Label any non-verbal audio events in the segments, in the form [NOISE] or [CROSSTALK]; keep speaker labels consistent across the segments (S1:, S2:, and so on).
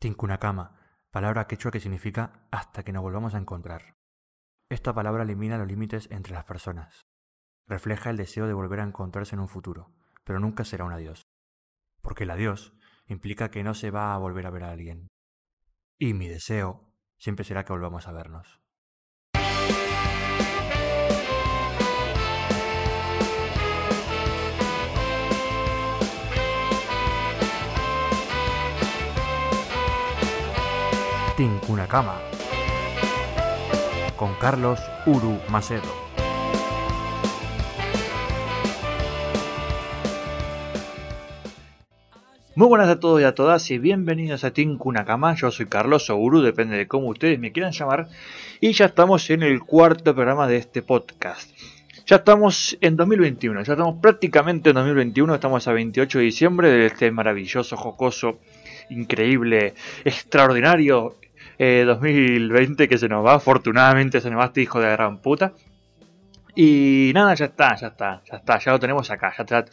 S1: Tincunacama, palabra quechua que significa hasta que nos volvamos a encontrar. Esta palabra elimina los límites entre las personas. Refleja el deseo de volver a encontrarse en un futuro, pero nunca será un adiós. Porque el adiós implica que no se va a volver a ver a alguien. Y mi deseo siempre será que volvamos a vernos. Tincunacama con Carlos Uru Macedo.
S2: Muy buenas a todos y a todas y bienvenidos a Tincunacama. Yo soy Carlos Uru, depende de cómo ustedes me quieran llamar. Y ya estamos en el cuarto programa de este podcast. Ya estamos en 2021, ya estamos prácticamente en 2021, estamos a 28 de diciembre de este maravilloso, jocoso, increíble, extraordinario 2020 eh, que se nos va, afortunadamente se nos va este hijo de gran puta. Y nada, ya está, ya está, ya está, ya lo tenemos acá. Ya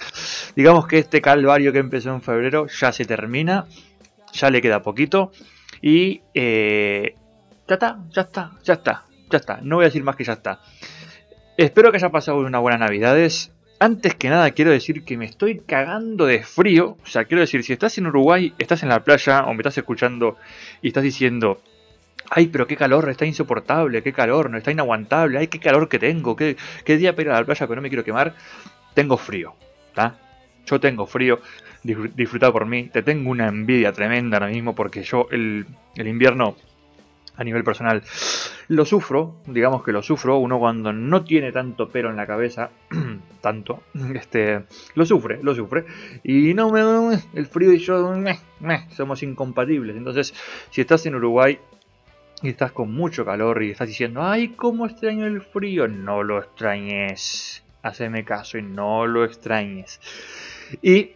S2: Digamos que este calvario que empezó en febrero ya se termina, ya le queda poquito. Y eh, ya está, ya está, ya está, ya está. No voy a decir más que ya está. Espero que haya pasado una buena navidades. Antes que nada quiero decir que me estoy cagando de frío. O sea, quiero decir, si estás en Uruguay, estás en la playa o me estás escuchando y estás diciendo, Ay, pero qué calor, está insoportable, qué calor, no está inaguantable, ay, qué calor que tengo, qué, qué día para ir a la playa, pero no me quiero quemar. Tengo frío, ¿está? Yo tengo frío, disfrutado por mí, te tengo una envidia tremenda ahora mismo porque yo el, el invierno a nivel personal lo sufro, digamos que lo sufro, uno cuando no tiene tanto pelo en la cabeza, [CLEARS THROAT] tanto, este, lo sufre, lo sufre, y no me, el frío y yo somos incompatibles, entonces si estás en Uruguay y estás con mucho calor y estás diciendo, ay, cómo extraño el frío, no lo extrañes, haceme caso y no lo extrañes. Y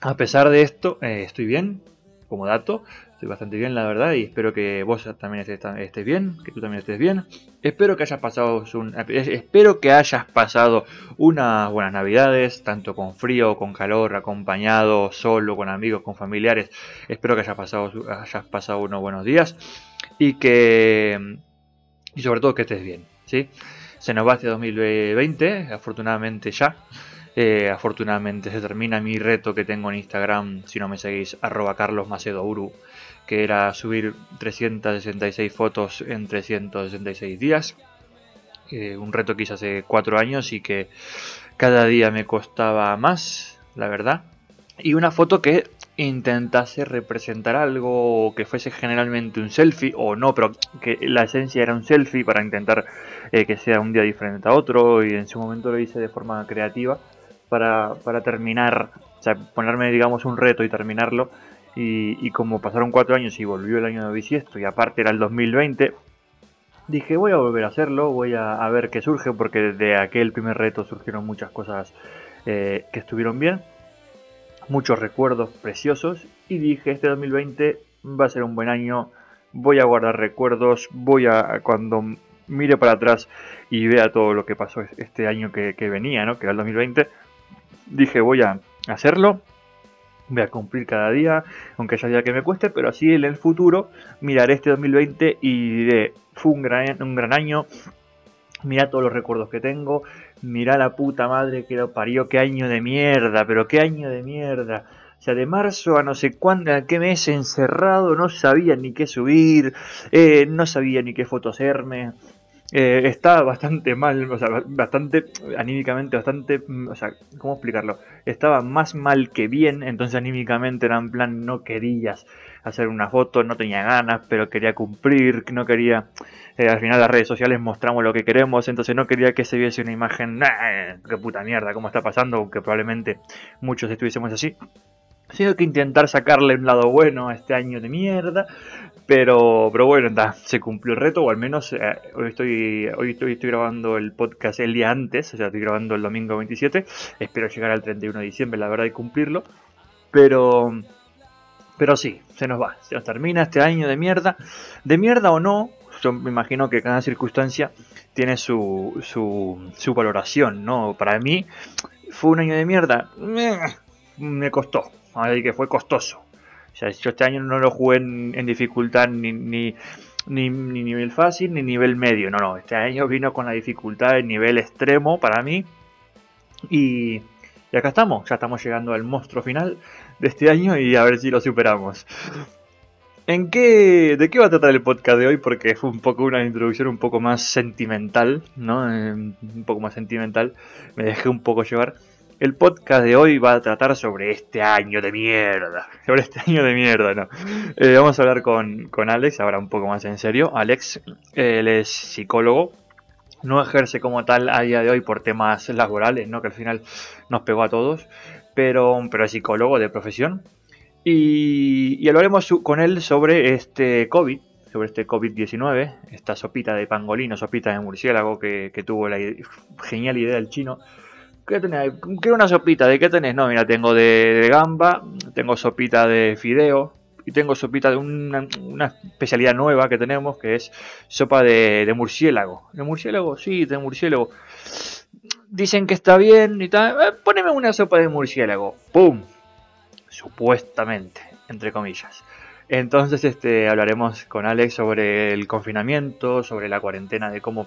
S2: a pesar de esto, eh, estoy bien, como dato, estoy bastante bien la verdad y espero que vos también estés, bien, que tú también estés bien. Espero que hayas pasado espero que hayas pasado unas buenas navidades, tanto con frío, con calor, acompañado, solo, con amigos, con familiares. Espero que hayas pasado, hayas pasado unos buenos días y que y sobre todo que estés bien, ¿sí? Se nos va este 2020, afortunadamente ya. Eh, afortunadamente se termina mi reto que tengo en Instagram, si no me seguís, arroba que era subir 366 fotos en 366 días. Eh, un reto que hice hace 4 años y que cada día me costaba más, la verdad. Y una foto que intentase representar algo que fuese generalmente un selfie o no, pero que la esencia era un selfie para intentar eh, que sea un día diferente a otro y en su momento lo hice de forma creativa para, para terminar, o sea, ponerme digamos un reto y terminarlo. Y, como pasaron cuatro años y volvió el año de bisiesto y aparte era el 2020, dije voy a volver a hacerlo, voy a, ver qué surge porque de aquel primer reto surgieron muchas cosas eh, que estuvieron bien muchos recuerdos preciosos y dije este 2020 va a ser un buen año, voy a guardar recuerdos, voy a cuando mire para atrás y vea todo lo que pasó este año que, venía, ¿no? que era el 2020, dije voy a hacerlo, voy a cumplir cada día, aunque ya día que me cueste, pero así en el futuro miraré este 2020 y diré, fue un gran, un gran año, mira todos los recuerdos que tengo, Mirá la puta madre que lo parió, qué año de mierda, pero qué año de mierda. O sea, de marzo a no sé cuándo, a qué mes encerrado, no sabía ni qué subir, eh, no sabía ni qué foto hacerme. Eh, estaba bastante mal, o sea, bastante, anímicamente, bastante, o sea, ¿cómo explicarlo? Estaba más mal que bien, entonces anímicamente era en plan, no querías hacer una foto, no tenía ganas, pero quería cumplir, no quería... Eh, al final las redes sociales mostramos lo que queremos, entonces no quería que se viese una imagen, qué puta mierda, cómo está pasando, aunque probablemente muchos estuviésemos así. Sino que intentar sacarle un lado bueno a este año de mierda. Pero, pero bueno, se cumplió el reto, o al menos eh, hoy, estoy, hoy estoy, estoy grabando el podcast el día antes, o sea, estoy grabando el domingo 27. Espero llegar al 31 de diciembre, la verdad, y cumplirlo. Pero, pero sí, se nos va, se nos termina este año de mierda. De mierda o no, yo me imagino que cada circunstancia tiene su, su, su valoración, ¿no? Para mí fue un año de mierda, me costó, que fue costoso. sea, yo este año no lo jugué en, dificultad ni, ni, ni, nivel fácil ni nivel medio. No, no, este año vino con la dificultad en nivel extremo para mí. Y, y acá estamos, ya estamos llegando al monstruo final de este año y a ver si lo superamos. ¿En qué, ¿De qué va a tratar el podcast de hoy? Porque fue un poco una introducción un poco más sentimental, ¿no? Eh, un poco más sentimental. Me dejé un poco llevar. El podcast de hoy va a tratar sobre este año de mierda. Sobre este año de mierda, ¿no? Eh, vamos a hablar con, Alex, ahora un poco más en serio. Alex, él es psicólogo. No ejerce como tal a día de hoy por temas laborales, ¿no? Que al final nos pegó a todos. Pero, pero es psicólogo de profesión y, hablaremos con él sobre este COVID, sobre este COVID-19, esta sopita de pangolino, sopita de murciélago que, tuvo la genial idea del chino. ¿Qué tenés? ¿Qué una sopita? ¿De qué tenés? No, mira, tengo de, gamba, tengo sopita de fideo y tengo sopita de una, especialidad nueva que tenemos que es sopa de, murciélago. ¿De murciélago? Sí, de murciélago. Dicen que está bien y tal. Eh, poneme una sopa de murciélago. ¡Pum! supuestamente, entre comillas. Entonces este, hablaremos con Alex sobre el confinamiento, sobre la cuarentena, de cómo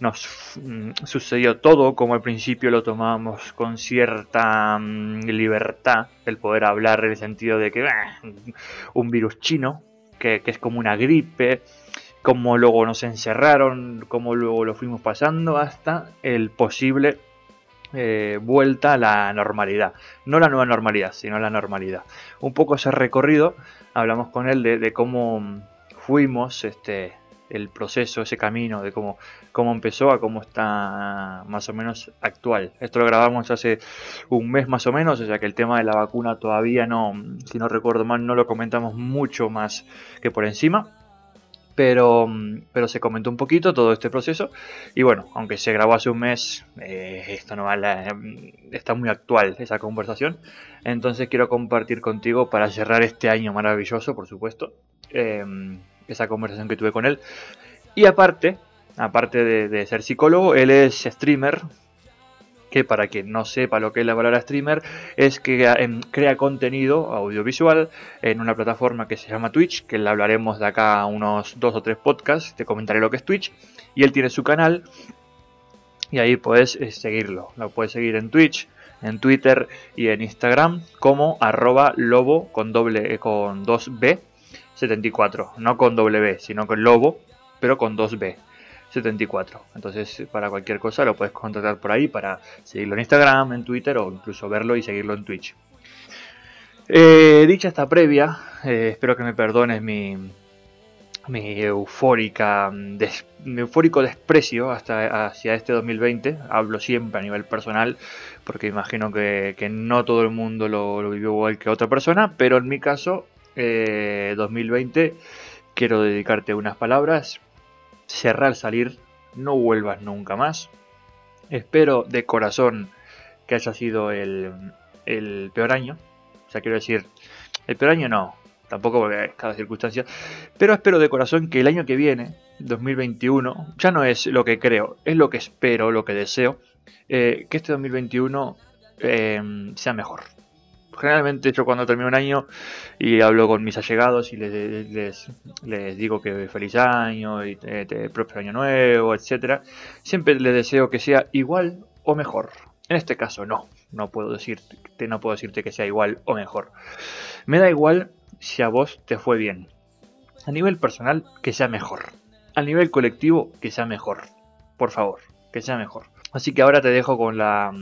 S2: nos mm, sucedió todo, como al principio lo tomábamos con cierta mm, libertad, el poder hablar en el sentido de que un virus chino, que, es como una gripe, cómo luego nos encerraron, cómo luego lo fuimos pasando hasta el posible eh, vuelta a la normalidad. No la nueva normalidad, sino la normalidad. Un poco ese recorrido, hablamos con él de, cómo fuimos este, el proceso, ese camino, de cómo, cómo empezó a cómo está más o menos actual. Esto lo grabamos hace un mes más o menos, o sea que el tema de la vacuna todavía no, si no recuerdo mal, no lo comentamos mucho más que por encima pero, pero se comentó un poquito todo este proceso. Y bueno, aunque se grabó hace un mes, eh, esto no mm, está muy actual esa conversación, entonces quiero compartir contigo para cerrar este año maravilloso, por supuesto, em, esa conversación que tuve con él. Y aparte, aparte de ser psicólogo, él es streamer, para quien no sepa lo que es la palabra streamer, es que em, crea contenido audiovisual en una plataforma que se llama Twitch, que le hablaremos de acá unos dos o tres podcasts, te comentaré lo que es Twitch, y él tiene su canal, y ahí puedes eh, seguirlo, lo puedes seguir en Twitch, en Twitter y en Instagram como arroba lobo con doble eh, con 2B 74, no con doble B, sino con lobo, pero con 2B. 74. Entonces, para cualquier cosa lo puedes contactar por ahí para seguirlo en Instagram, en Twitter o incluso verlo y seguirlo en Twitch. Eh, dicha esta previa, eh, espero que me perdones mi, mi eufórica, mi eufórico desprecio hasta hacia este 2020. Hablo siempre a nivel personal, porque imagino que, no todo el mundo lo, vivió igual que otra persona, pero en mi caso, 2020, eh, quiero dedicarte unas palabras cerrar salir, no vuelvas nunca más. Espero de corazón que haya sido el, peor año. O sea, quiero decir, el peor año no, tampoco porque cada circunstancia. Pero espero de corazón que el año que viene, 2021, ya no es lo que creo, es lo que espero, lo que deseo, eh, que este 2021 eh, sea mejor generalmente yo cuando termino un año y hablo con mis allegados y les, les, digo que feliz año y te, próspero año nuevo, etcétera, siempre les deseo que sea igual o mejor. En este caso no, no puedo decirte, no puedo decirte que sea igual o mejor. Me da igual si a vos te fue bien. A nivel personal, que sea mejor. A nivel colectivo, que sea mejor. Por favor, que sea mejor. Así que ahora te dejo con la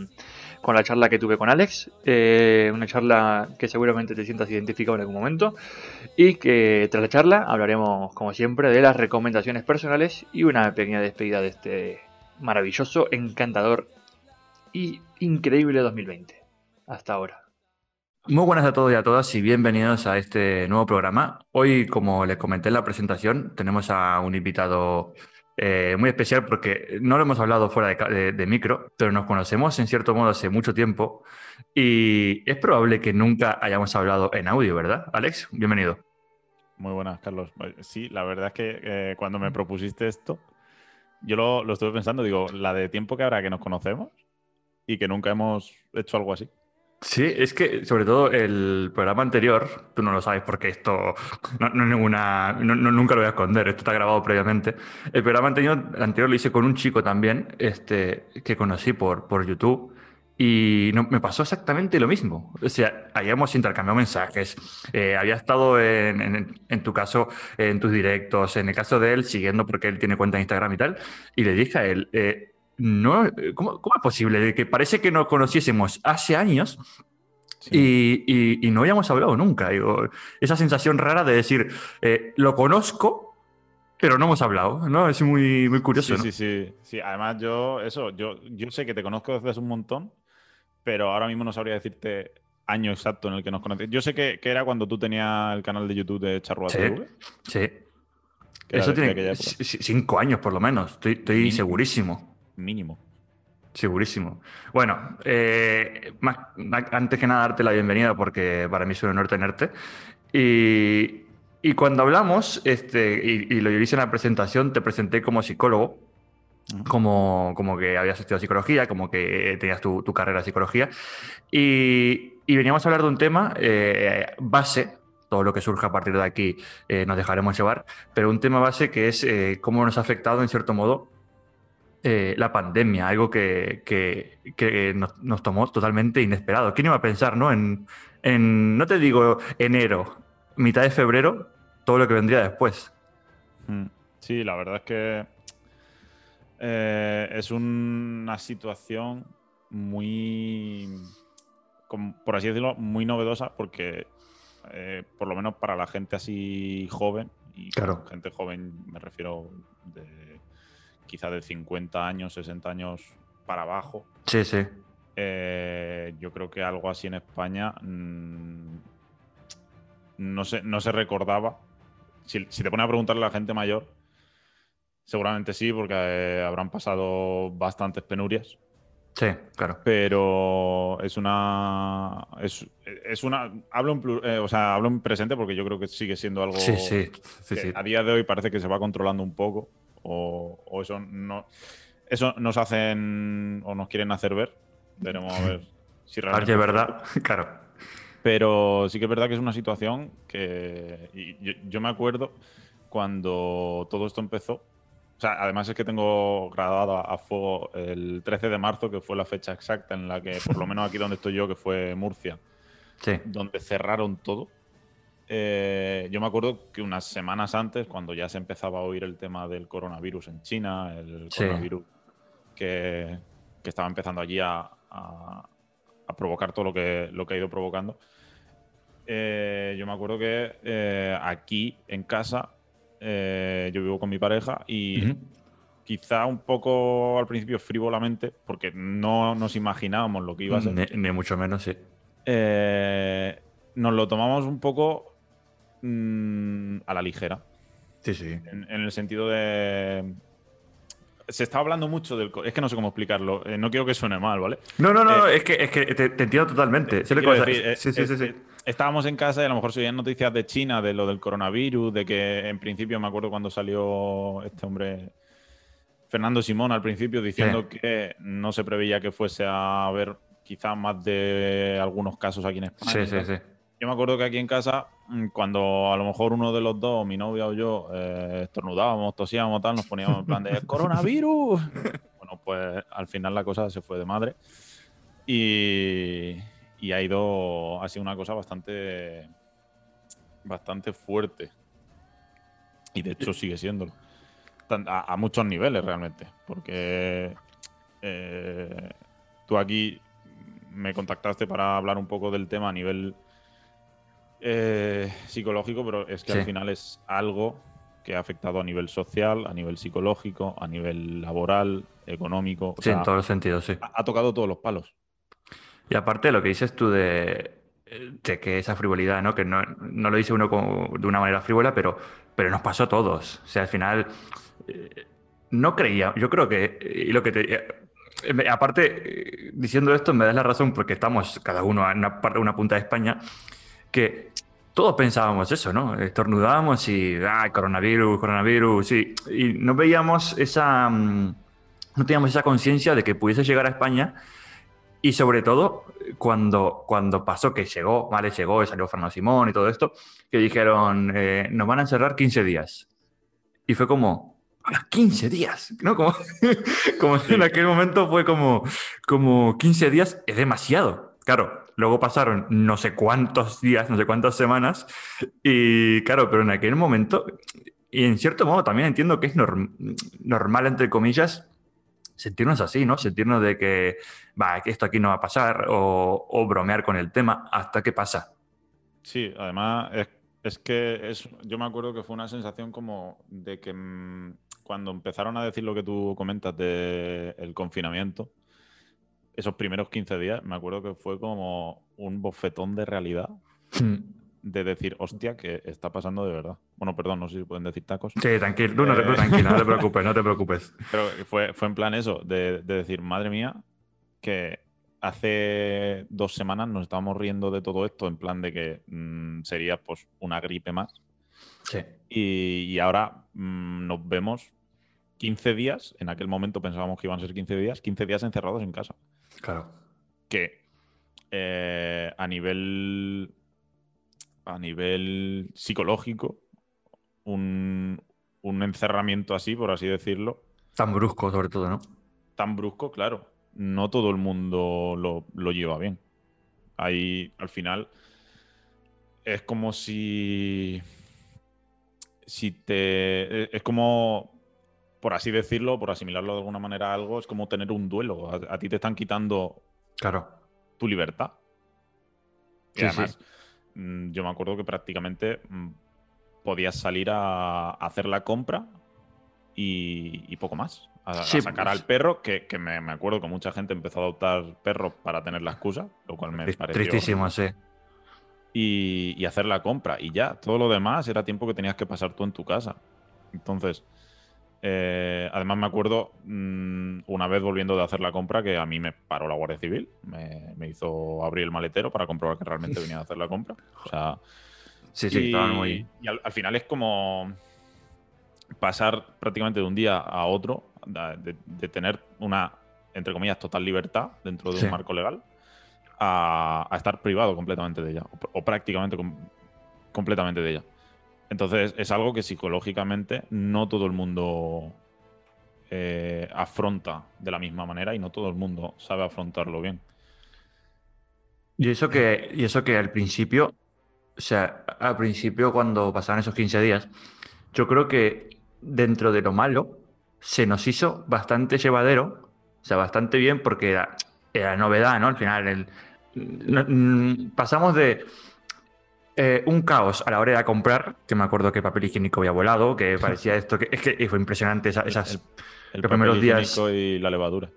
S2: con la charla que tuve con Alex, eh, una charla que seguramente te sientas identificado en algún momento y que tras la charla hablaremos como siempre de las recomendaciones personales y una pequeña despedida de este maravilloso, encantador y increíble 2020. Hasta ahora.
S1: Muy buenas a todos y a todas y bienvenidos a este nuevo programa. Hoy, como les comenté en la presentación, tenemos a un invitado eh, muy especial porque no lo hemos hablado fuera de, micro, pero nos conocemos en cierto modo hace mucho tiempo y es probable que nunca hayamos hablado en audio, ¿verdad? Alex, bienvenido.
S3: Muy buenas, Carlos. Sí, la verdad es que eh, cuando me propusiste esto, yo lo, lo, estuve pensando, digo, la de tiempo que habrá que nos conocemos y que nunca hemos hecho algo así.
S1: Sí, es que sobre todo el programa anterior, tú no lo sabes porque esto no, no ninguna, no- no- nunca lo voy a esconder, esto está grabado previamente. El programa anterior, anterior lo hice con un chico también, este, que conocí por, por YouTube y no- me pasó exactamente lo mismo. O sea, habíamos intercambiado mensajes, eh, había estado en, en- en tu caso en tus directos, en el caso de él siguiendo porque él tiene cuenta de Instagram y tal, y le dije a él, eh, no, eh, ¿cómo, cómo es posible? Que parece que nos conociésemos hace años
S3: Sí.
S1: y, y- y no habíamos hablado nunca. Digo, esa sensación rara de decir, eh, lo conozco, pero no hemos hablado, ¿no? Es muy, muy curioso,
S3: Sí,
S1: ¿no?
S3: sí, sí, sí. Además, yo, eso, yo, yo sé que te conozco desde hace un montón, pero ahora mismo no sabría decirte año exacto en el que nos conocimos. Yo sé que, que era cuando tú tenías el canal de YouTube de Charrua
S1: Sí.
S3: TV.
S1: Sí. Eso tiene cinco años por lo menos, estoy, estoy segurísimo.
S3: Mínimo.
S1: Segurísimo. Bueno, eh, más- antes que nada darte la bienvenida porque para mí es un honor tenerte. Y, y cuando hablamos, este, y, y lo hice en la presentación, te presenté como psicólogo, como, como que habías estudiado psicología, como que tenías tu, tu carrera de psicología. Y, y veníamos a hablar de un tema eh, base, todo lo que surja a partir de aquí eh, nos dejaremos llevar, pero un tema base que es eh, cómo nos ha afectado en cierto modo eh, la pandemia, algo que, que- que nos, nos tomó totalmente inesperado. ¿Quién iba a pensar, no? En, en, no te digo enero, mitad de febrero, todo lo que vendría después.
S3: Mm. Sí, la verdad es que eh, es una situación muy, por así decirlo, muy novedosa porque, eh, por lo menos para la gente así joven, y
S1: Claro.
S3: gente joven me refiero de quizá de 50 años, 60 años para abajo,
S1: Sí, sí.
S3: eh, yo creo que algo así en España mm, no, se, no se recordaba. Si, si te pones a preguntarle a la gente mayor, seguramente sí, porque eh, habrán pasado bastantes penurias.
S1: Sí, claro.
S3: Pero es una. Es, es una. Hablo en, plu- eh, o sea, hablo en presente porque yo creo que sigue siendo algo.
S1: Sí, sí, sí,
S3: que
S1: sí.
S3: A día de hoy parece que se va controlando un poco. O, o eso no. Eso nos hacen. O nos quieren hacer ver. Veremos a ver si realmente.
S1: es verdad, claro.
S3: Pero sí que es verdad que es una situación que. y yo, yo me acuerdo cuando todo esto empezó. O sea, además es que tengo grabado a, a fuego el 13 de marzo, que fue la fecha exacta en la que, por lo menos aquí donde estoy yo, que fue Murcia,
S1: Sí,
S3: donde cerraron todo. Eh, yo me acuerdo que unas semanas antes, cuando ya se empezaba a oír el tema del coronavirus en China, el
S1: Sí.
S3: coronavirus que, que estaba empezando allí a, a- a provocar todo lo que, lo que ha ido provocando, eh, yo me acuerdo que eh, aquí en casa yo vivo con mi pareja y quizá un poco al principio frívolamente, porque no nos imaginábamos lo que iba a ser.
S1: Ni, ni mucho menos, sí.
S3: Nos lo tomamos un poco mm, a la ligera.
S1: Sí, sí.
S3: En, en el sentido de. Se está hablando mucho del. Es que no sé cómo explicarlo. eh, no quiero que suene mal, ¿vale?
S1: No, no, no,
S3: Eh,
S1: es que, es que te, te entiendo totalmente. A-
S3: decir, eh,
S1: sí, sí, sí, sí.
S3: Estábamos en casa y a lo mejor se oían noticias de China, de lo del coronavirus, de que en principio me acuerdo cuando salió este hombre, Fernando Simón, al principio, diciendo que no se preveía que fuese a haber quizás más de algunos casos aquí en España.
S1: Sí, sí, sí.
S3: Yo me acuerdo que aquí en casa, mm, cuando a lo mejor uno de los dos, mi novia o yo, eh, estornudábamos, tosíamos, tal, nos poníamos en plan de ¡Coronavirus! [LAUGHS] bueno, pues al final la cosa se fue de madre. Y, y ha ido, ha sido una cosa bastante, bastante fuerte. Y de hecho sigue siéndolo. A muchos niveles realmente. Porque eh, tú aquí me contactaste para hablar un poco del tema a nivel eh, psicológico, pero es que
S1: Sí.
S3: al final es algo que ha afectado a nivel social, a nivel psicológico, a nivel laboral, económico. O
S1: Sí,
S3: sea,
S1: en todos los sentidos, sí.
S3: ha, ha tocado todos los palos.
S1: Y aparte de lo que dices tú de, de que esa frivolidad, ¿no? Que no, no lo dice uno como de una manera frívola, pero, pero nos pasó a todos. O sea, al final eh, no creía. Yo creo que, y lo que te, eh, aparte, diciendo esto, me das la razón porque estamos cada uno en una, parte- una punta de España, que todos pensábamos eso, ¿no? Estornudábamos y, ah, coronavirus, coronavirus, sí. Y no veíamos esa, mm, no teníamos esa conciencia de que pudiese llegar a España Y sobre todo, cuando, cuando pasó que llegó, ¿vale? Llegó, y salió Fernando Simón y todo esto, que dijeron, eh, nos van a encerrar 15 días. Y fue como, "Ah, 15 días, ¿no? Como, [LAUGHS] como en aquel momento fue como, como 15 días es demasiado. Claro, luego pasaron no sé cuántos días, no sé cuántas semanas, y claro, pero en aquel momento, y en cierto modo también entiendo que es norm- normal, entre comillas, sentirnos así, ¿no? Sentirnos de que, va, esto aquí no va a pasar, o, bromear con el tema hasta que pasa.
S3: Sí, además es, es que es, yo me acuerdo que fue una sensación como de que mm, cuando empezaron a decir lo que tú comentas del confinamiento, esos primeros 15 días, me acuerdo que fue como un bofetón de realidad de decir, hostia, que está pasando de verdad. Bueno, perdón, no sé si pueden decir tacos.
S1: Sí, tranquilo, no, no,
S3: Eh.
S1: tranquilo, no te preocupes, no te [LAUGHS] preocupes.
S3: Pero fue, fue en plan eso, de, de decir, madre mía, que hace dos semanas nos estábamos riendo de todo esto, en plan de que mm, sería pues una gripe más.
S1: Sí.
S3: Y, y ahora mm, nos vemos 15 días, en aquel momento pensábamos que iban a ser 15 días, 15 días encerrados en casa.
S1: Claro.
S3: Que eh, a nivel a nivel psicológico, un, un encerramiento así, por así decirlo,
S1: Tan brusco, sobre todo, ¿no?
S3: tan brusco, claro, no todo el mundo lo, lo lleva bien. Ahí, al final, es como si. Si te. Es como. Por así decirlo, por asimilarlo de alguna manera a algo, es como tener un duelo. A, a ti te están quitando
S1: Claro.
S3: tu libertad. Y
S1: Sí,
S3: además,
S1: sí.
S3: mm, yo me acuerdo que prácticamente mm, podías salir a, a hacer la compra y, y poco más. A, sacar
S1: pues-
S3: al perro, que, que me, me acuerdo que mucha gente empezó a adoptar perros para tener la excusa, lo cual me pareció
S1: Tristísimo, sí.
S3: y, y hacer la compra. Y ya, todo lo demás era tiempo que tenías que pasar tú en tu casa. Entonces, eh, además me acuerdo mm, una vez volviendo de hacer la compra que a mí me paró la Guardia Civil, me, me hizo abrir el maletero para comprobar que realmente venía a hacer la compra. O sea, [LAUGHS]
S1: Sí, sí,
S3: y,
S1: estaban muy.
S3: y al, al final es como pasar prácticamente de un día a otro, de, tener una, entre comillas, total libertad dentro de
S1: Sí.
S3: un marco legal, a, a estar privado completamente de ella, o, pr- o prácticamente com- completamente de ella. Entonces es algo que psicológicamente no todo el mundo eh, afronta de la misma manera y no todo el mundo sabe afrontarlo bien.
S1: Y eso que, y eso que al principio, o sea, al principio cuando pasaban esos 15 días, yo creo que dentro de lo malo se nos hizo bastante llevadero, o sea, bastante bien porque era, era novedad, ¿no? Al final, el- mm, pasamos de eh, un caos a la hora de comprar, que me acuerdo que papel higiénico había volado, que [LAUGHS] parecía esto, que es que fue impresionante esa- esas...
S3: El- El
S1: los primeros
S3: papel
S1: días-
S3: higiénico y la levadura.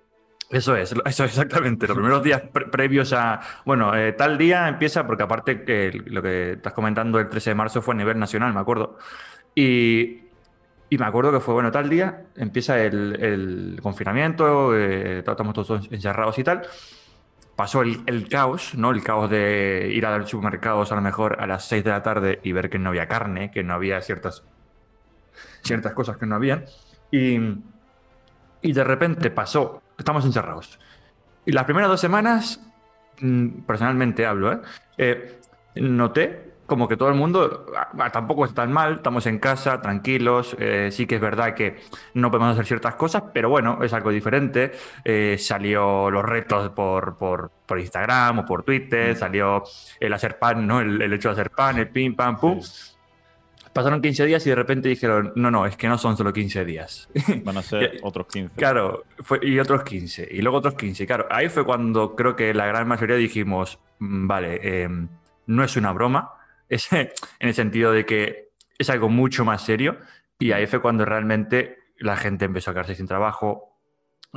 S1: Eso es, eso exactamente. Los primeros días pre- previos a. Bueno, eh, tal día empieza, porque aparte que lo que estás comentando, el 13 de marzo fue a nivel nacional, me acuerdo. Y, y me acuerdo que fue, bueno, tal día empieza el, el confinamiento, eh, estamos todos encerrados y tal. Pasó el, caos, ¿no? El caos de ir a los supermercados a lo mejor a las 6 de la tarde y ver que no había carne, que no había ciertas, ciertas cosas que no habían. Y. Y de repente pasó, estamos encerrados. Y las primeras dos semanas, mm, personalmente hablo, ¿eh? Eh, noté como que todo el mundo ah, tampoco está tan mal, estamos en casa, tranquilos, eh, sí que es verdad que no podemos hacer ciertas cosas, pero bueno, es algo diferente. Eh, salió los retos por, por, por Instagram o por Twitter,
S3: Mm.
S1: salió el hacer pan, ¿no? El, el hecho de hacer pan, el pim, pam, pum. Pasaron 15 días y de repente dijeron, no, no, es que no son solo 15 días. [LAUGHS]
S3: Van a ser otros 15.
S1: Claro, fue, y otros 15, y luego otros 15. Claro, ahí fue cuando creo que la gran mayoría dijimos, "Mm, vale, eh, no es una broma, es, [LAUGHS] en el sentido de que es algo mucho más serio, y ahí fue cuando realmente la gente empezó a quedarse sin trabajo.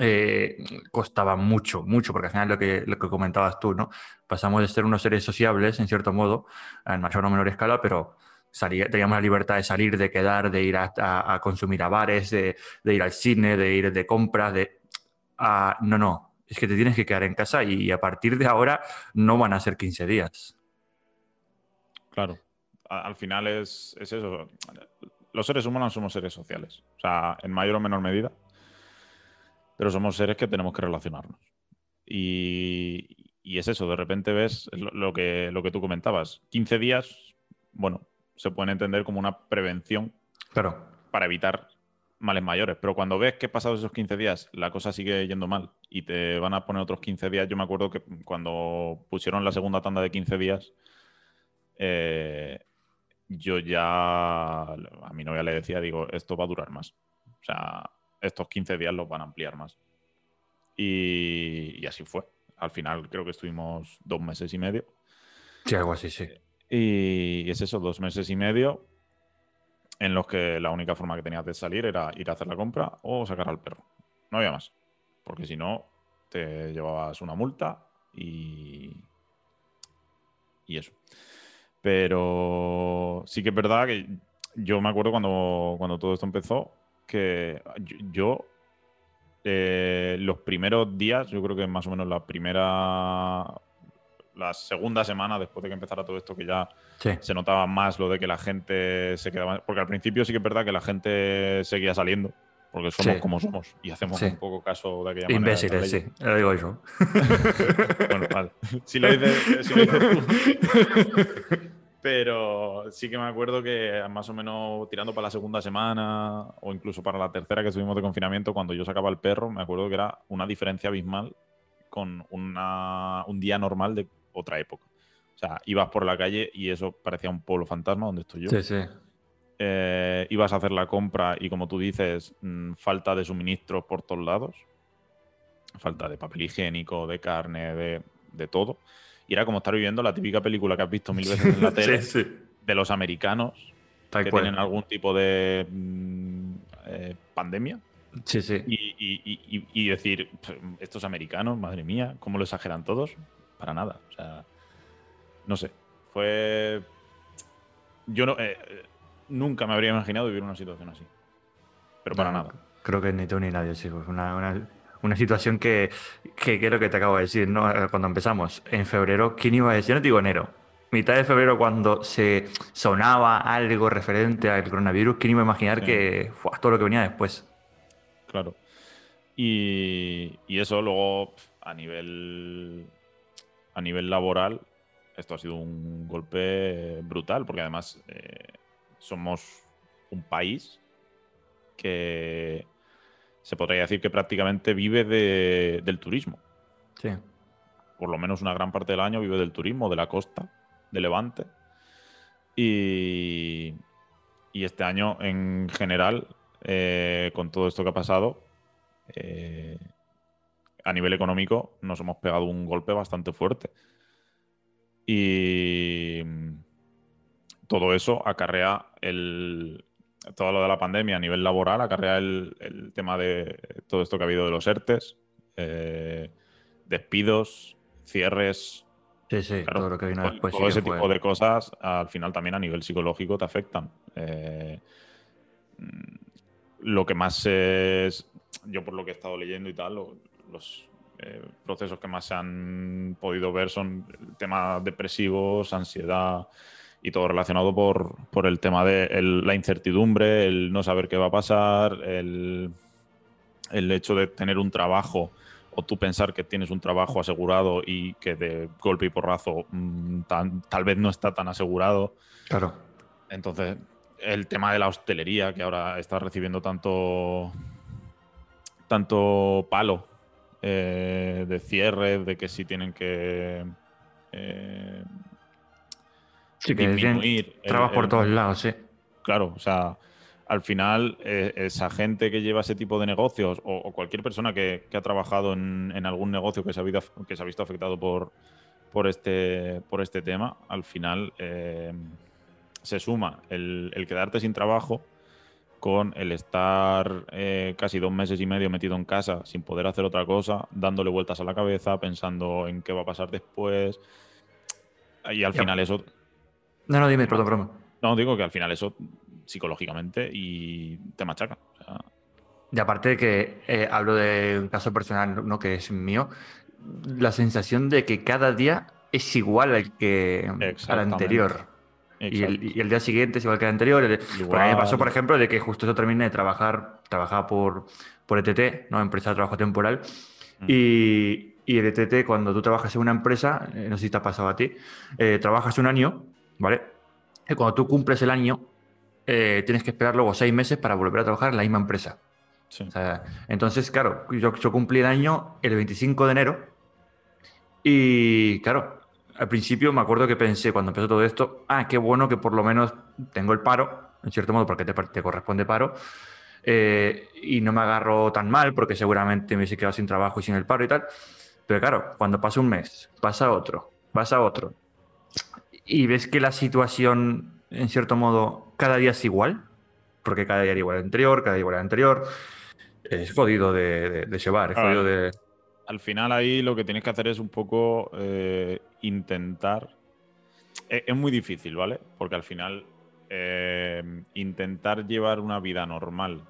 S1: eh, costaba mucho, mucho, porque al final lo que, lo que comentabas tú, ¿no? Pasamos de ser unos seres sociables, en cierto modo, en mayor o menor escala, pero salía- teníamos la libertad de salir, de quedar, de ir a, consumir a bares, de, ir al cine, de ir de compras, de... no, no, es que te tienes que quedar en casa y a partir de ahora no van a ser 15 días.
S3: Claro. Al final es, es eso. Los seres humanos somos seres sociales. O sea, en mayor o menor medida. Pero somos seres que tenemos que relacionarnos. Y, y es eso, de repente ves lo, lo que, lo que tú comentabas. 15 días, bueno, se pueden entender como una prevención
S1: Claro.
S3: para evitar males mayores. Pero cuando ves que pasados esos 15 días la cosa sigue yendo mal y te van a poner otros 15 días, yo me acuerdo que cuando pusieron la segunda tanda de 15 días, eh, yo ya a mi novia le decía, digo, esto va a durar más. O sea, estos 15 días los van a ampliar más. Y, y así fue. Al final creo que estuvimos dos meses y medio.
S1: Sí, algo así, sí.
S3: Y es eso, dos meses y medio en los que la única forma que tenías de salir era ir a hacer la compra o sacar al perro. No había más. Porque si no, te llevabas una multa y. Y eso. Pero sí que es verdad que yo me acuerdo cuando, cuando todo esto empezó que yo, eh, los primeros días, yo creo que más o menos la primera, la segunda semana después de que empezara todo esto, que ya
S1: Sí.
S3: se notaba más lo de que la gente se quedaba. Porque al principio sí que es verdad que la gente seguía saliendo, porque somos
S1: Sí.
S3: como somos y hacemos
S1: Sí.
S3: un poco caso de aquella manera.
S1: Imbéciles, sí. Lo digo yo. [LAUGHS]
S3: Bueno, vale. Si lo dices, si lo dices tú. [LAUGHS] Pero sí que me acuerdo que más o menos tirando para la segunda semana o incluso para la tercera que estuvimos de confinamiento, cuando yo sacaba el perro, me acuerdo que era una diferencia abismal con una- un día normal de otra época. O sea, ibas por la calle y eso parecía un pueblo fantasma donde estoy yo.
S1: Sí, sí.
S3: Eh, ibas a hacer la compra y como tú dices, mm, falta de suministros por todos lados. Falta de papel higiénico, de carne, de, de todo. Y era como estar viviendo la típica película que has visto mil veces [LAUGHS] en la tele
S1: Sí, sí.
S3: de los americanos
S1: Tal
S3: que
S1: cual.
S3: tienen algún tipo de mm, eh, pandemia.
S1: Sí, sí.
S3: Y, y- y- y- y decir, "Pff, estos americanos, madre mía, ¿cómo lo exageran todos? Para nada. O sea, no sé. Fue. Yo no, eh, eh, nunca me habría imaginado vivir una situación así. Pero para
S1: No,
S3: nada.
S1: Creo que ni tú ni nadie, sí. pues Una, una, una situación que, que, que es lo que te acabo de decir, ¿no? Eh, Cuando empezamos, en febrero, ¿quién iba a decir? Yo no te digo enero. Mitad de febrero, cuando se sonaba algo referente al coronavirus, ¿quién iba a imaginar
S3: Sí.
S1: que fue todo lo que venía después?
S3: Claro. Y, y eso luego a nivel a nivel laboral, esto ha sido un golpe brutal, porque además eh, somos un país que se podría decir que prácticamente vive de- del turismo.
S1: Sí.
S3: Por lo menos una gran parte del año vive del turismo, de la costa, de Levante. Y, y este año, en general, eh, con todo esto que ha pasado, eh, a nivel económico nos hemos pegado un golpe bastante fuerte. Y todo eso acarrea el. Todo lo de la pandemia a nivel laboral, acarrea el, el tema de todo esto que ha habido de los ERTES, eh, despidos, cierres,
S1: Sí, sí,
S3: Claro,
S1: todo lo que vino después.
S3: todo
S1: sí
S3: ese
S1: fue-
S3: tipo de cosas al final también a nivel psicológico te afectan. Eh, mm, lo que más es, yo por lo que he estado leyendo y tal, lo- los eh, procesos que más se han podido ver son el tema depresivos, ansiedad y todo relacionado por, por el tema de el- la incertidumbre, el no saber qué va a pasar, el, el hecho de tener un trabajo o tú pensar que tienes un trabajo asegurado y que de golpe y porrazo mm, tan- tal vez no está tan asegurado.
S1: Claro.
S3: Entonces, el tema de la hostelería, que ahora está recibiendo tanto, tanto palo eh, de cierre, de que si tienen que eh,
S1: Sí, que
S3: disminuir. el-
S1: trabas por
S3: el-
S1: todos lados, sí.
S3: Claro, o sea, al final eh, esa gente que lleva ese tipo de negocios o, o cualquier persona que, que ha trabajado en, en algún negocio que se ha, habido- que se ha visto afectado por, por, este, por este tema, al final eh, se suma el, el quedarte sin trabajo con el estar eh, casi dos meses y medio metido en casa sin poder hacer otra cosa, dándole vueltas a la cabeza, pensando en qué va a pasar después. Y al final eso
S1: No, no, dime, perdón, perdón.
S3: no, digo que al final eso psicológicamente y te machaca. O sea,
S1: Y aparte de que eh, hablo de un caso personal, no que es mío, la sensación de que cada día es igual al que al anterior. Y el,
S3: exacto.
S1: y el día siguiente es igual que el anterior. El- porque me pasó, por ejemplo, de que justo yo terminé de trabajar, trabajaba por, por ETT, ¿no? Empresa de Trabajo Temporal,
S3: Mm.
S1: y, y el ETT, cuando tú trabajas en una empresa, eh, no sé si te ha pasado a ti, eh, trabajas un año, ¿vale? Y cuando tú cumples el año, eh, tienes que esperar luego seis meses para volver a trabajar en la misma empresa.
S3: Sí.
S1: O sea, entonces, claro, yo, yo cumplí el año el 25 de enero y, claro, al principio me acuerdo que pensé cuando empezó todo esto, ah, qué bueno que por lo menos tengo el paro, en cierto modo, porque te, te corresponde paro, eh, y no me agarro tan mal porque seguramente me hubiese quedado sin trabajo y sin el paro y tal. Pero claro, cuando pasa un mes, pasa otro, pasa otro, y ves que la situación, en cierto modo, cada día es igual, porque cada día era igual al anterior, cada día igual al anterior, es jodido de, de- de llevar, es jodido de...
S3: Al final ahí lo que tienes que hacer es un poco eh, intentar... Es, es muy difícil, ¿vale? Porque al final eh, intentar llevar una vida normal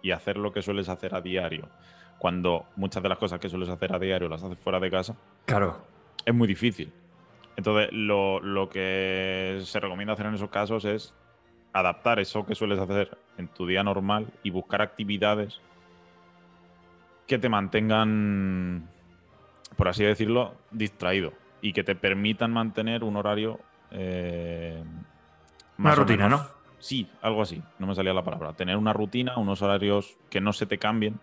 S3: y hacer lo que sueles hacer a diario, cuando muchas de las cosas que sueles hacer a diario las haces fuera de casa,
S1: Claro,
S3: es muy difícil. Entonces, lo, lo que se recomienda hacer en esos casos es adaptar eso que sueles hacer en tu día normal y buscar actividades que te mantengan, por así decirlo, distraído y que te permitan mantener un horario. eh,
S1: una
S3: más o
S1: rutina,
S3: menos-
S1: ¿no?
S3: Sí, algo así, no me salía la palabra. Tener una rutina, unos horarios que no se te cambien,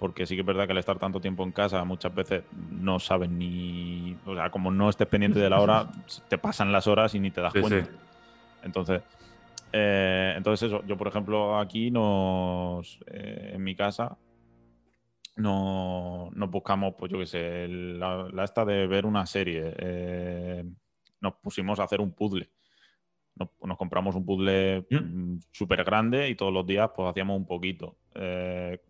S3: porque sí que es verdad que al estar tanto tiempo en casa muchas veces no sabes ni, o sea, como no estés pendiente de la hora, [LAUGHS] te pasan las horas y ni te das
S1: Sí,
S3: cuenta.
S1: sí.
S3: Entonces, eh, entonces eso, yo por ejemplo aquí nos, eh, en mi casa, no- nos buscamos, pues yo qué sé, la, la esta de ver una serie. eh, nos pusimos a hacer un puzzle. Nos, nos compramos un puzzle
S1: Mm.
S3: súper grande y todos los días pues hacíamos un poquito. Eh,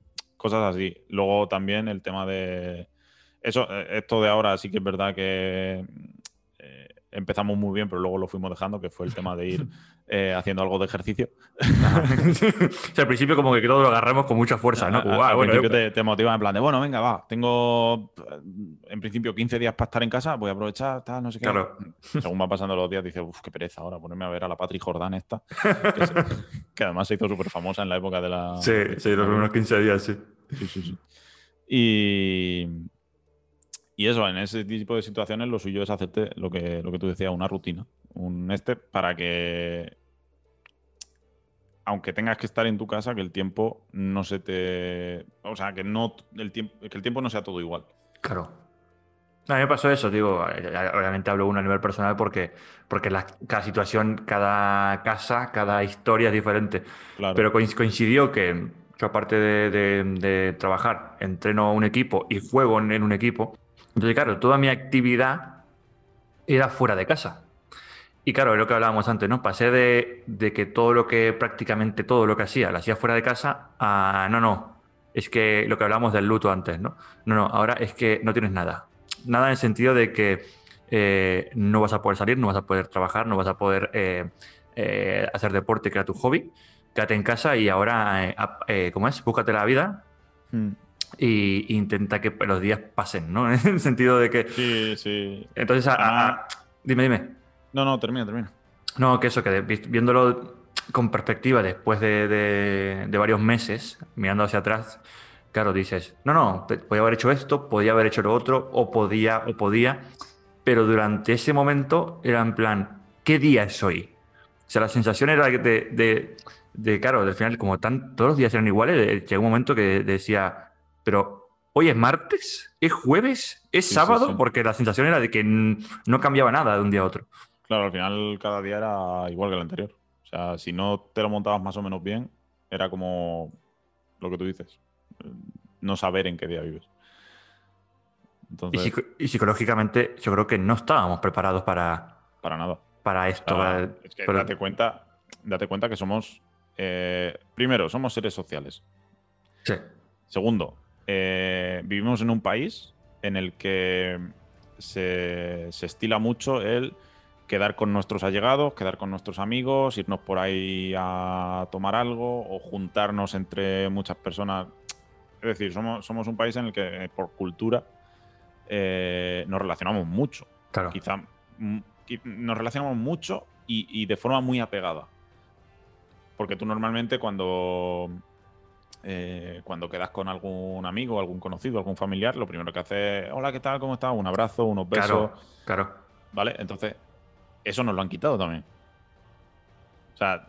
S3: cosas así. Luego también el tema de... Eso, eh, esto de ahora sí que es verdad que eh, empezamos muy bien, pero luego lo fuimos dejando, que fue el tema de ir [LAUGHS] eh, haciendo algo de ejercicio.
S1: O sea, al principio como que todo lo agarramos con mucha fuerza, ¿no? Como, ah,
S3: al
S1: bueno,
S3: principio
S1: eh,
S3: te, te motiva en plan de, bueno, venga, va, tengo eh, en principio 15 días para estar en casa, voy a aprovechar, tal, no sé qué.
S1: Claro.
S3: Según va pasando los días, dices, uff, qué pereza ahora ponerme a ver a la Patri Jordán esta, [LAUGHS] que, se- que además se hizo súper famosa en la época de la...
S1: Sí, sí, los primeros 15 días, sí.
S3: Sí, sí, sí. Y, y eso, en ese tipo de situaciones lo suyo es hacerte lo que, lo que tú decías, una rutina, un este, para que, aunque tengas que estar en tu casa, que el tiempo no se te... O sea, que, no, el tiempo, que el tiempo no sea todo igual.
S1: Claro. A mí me pasó eso, digo, eh, obviamente hablo uno a nivel personal porque, porque la- cada situación, cada casa, cada historia es diferente.
S3: Claro.
S1: Pero coinc- coincidió que yo aparte de, de- de trabajar, entreno un equipo y juego en un equipo. Entonces, claro, toda mi actividad era fuera de casa. Y claro, es lo que hablábamos antes, ¿no? Pasé de, que todo lo que, prácticamente todo lo que hacía, lo hacía fuera de casa, a no, no, es que lo que hablábamos del luto antes, ¿no? No, no, ahora es que no tienes nada. Nada en el sentido de que eh, no vas a poder salir, no vas a poder trabajar, no vas a poder eh, eh, hacer deporte, que era tu hobby. Quédate en casa y ahora, ¿cómo es? Búscate la vida
S3: Mm.
S1: y intenta que los días pasen, ¿no? [LAUGHS] En el sentido de que.
S3: Sí, sí.
S1: Entonces, a- a- a- dime, dime.
S3: No, no, termina, termina.
S1: No, que eso, que de- vi- viéndolo con perspectiva después de, de- de varios meses, mirando hacia atrás, claro, dices, no, no, podía haber hecho esto, podía haber hecho lo otro, o podía, o podía, pero durante ese momento era en plan, ¿qué día es hoy? O sea, la sensación era de, de, claro, al final, como tan, todos los días eran iguales, de- llegó un momento que decía, pero hoy es martes, es jueves, es
S3: Sí,
S1: sábado,
S3: sí.
S1: porque la sensación era de que no cambiaba nada de un día a otro.
S3: Claro, al final cada día era igual que el anterior. O sea, si no te lo montabas más o menos bien, era como lo que tú dices. eh, No saber en qué día vives.
S1: Y,
S3: Entonces,
S1: psico- y psicológicamente yo creo que no estábamos preparados para,
S3: para nada.
S1: para esto. Para-
S3: es que
S1: pero-
S3: date cuenta, date cuenta que somos. Eh, primero, somos seres sociales.
S1: sí,
S3: Segundo, eh, vivimos en un país en el que se, se estila mucho el quedar con nuestros allegados, quedar con nuestros amigos, irnos por ahí a tomar algo o juntarnos entre muchas personas. Es decir, somos, somos un país en el que eh, por cultura eh, nos relacionamos mucho.
S1: claro.
S3: Quizá mm, nos relacionamos mucho y, y de forma muy apegada. Porque tú normalmente cuando eh, cuando quedas con algún amigo, algún conocido, algún familiar, lo primero que hace es, hola, ¿qué tal? ¿Cómo estás? Un abrazo, unos besos.
S1: Claro, claro.
S3: ¿Vale? Entonces, eso nos lo han quitado también. O sea,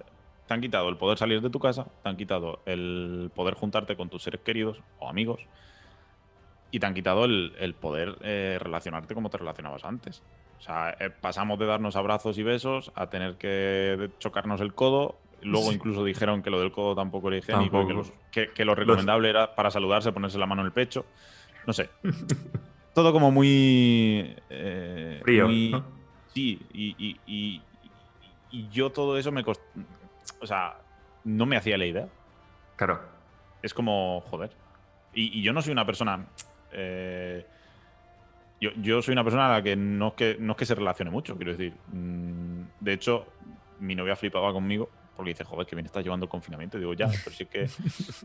S3: te han quitado el poder salir de tu casa, te han quitado el poder juntarte con tus seres queridos o amigos y te han quitado el, poder eh, relacionarte como te relacionabas antes. O sea, eh, pasamos de darnos abrazos y besos a tener que chocarnos el codo. Luego incluso dijeron que lo del codo tampoco era higiénico, que, lo recomendable era para saludarse ponerse la mano en el pecho. No sé. [LAUGHS] Todo como muy...
S1: Eh, Frío.
S3: Sí, y, y, yo todo eso me costó... O sea, no me hacía la idea.
S1: Claro.
S3: Es como, joder. y yo no soy una persona eh, yo, soy una persona a la que no es que, no es que se relacione mucho, quiero decir. Mm, de hecho, mi novia flipaba conmigo porque dice, joder, que bien estás llevando el confinamiento. digo, ya, pero sí que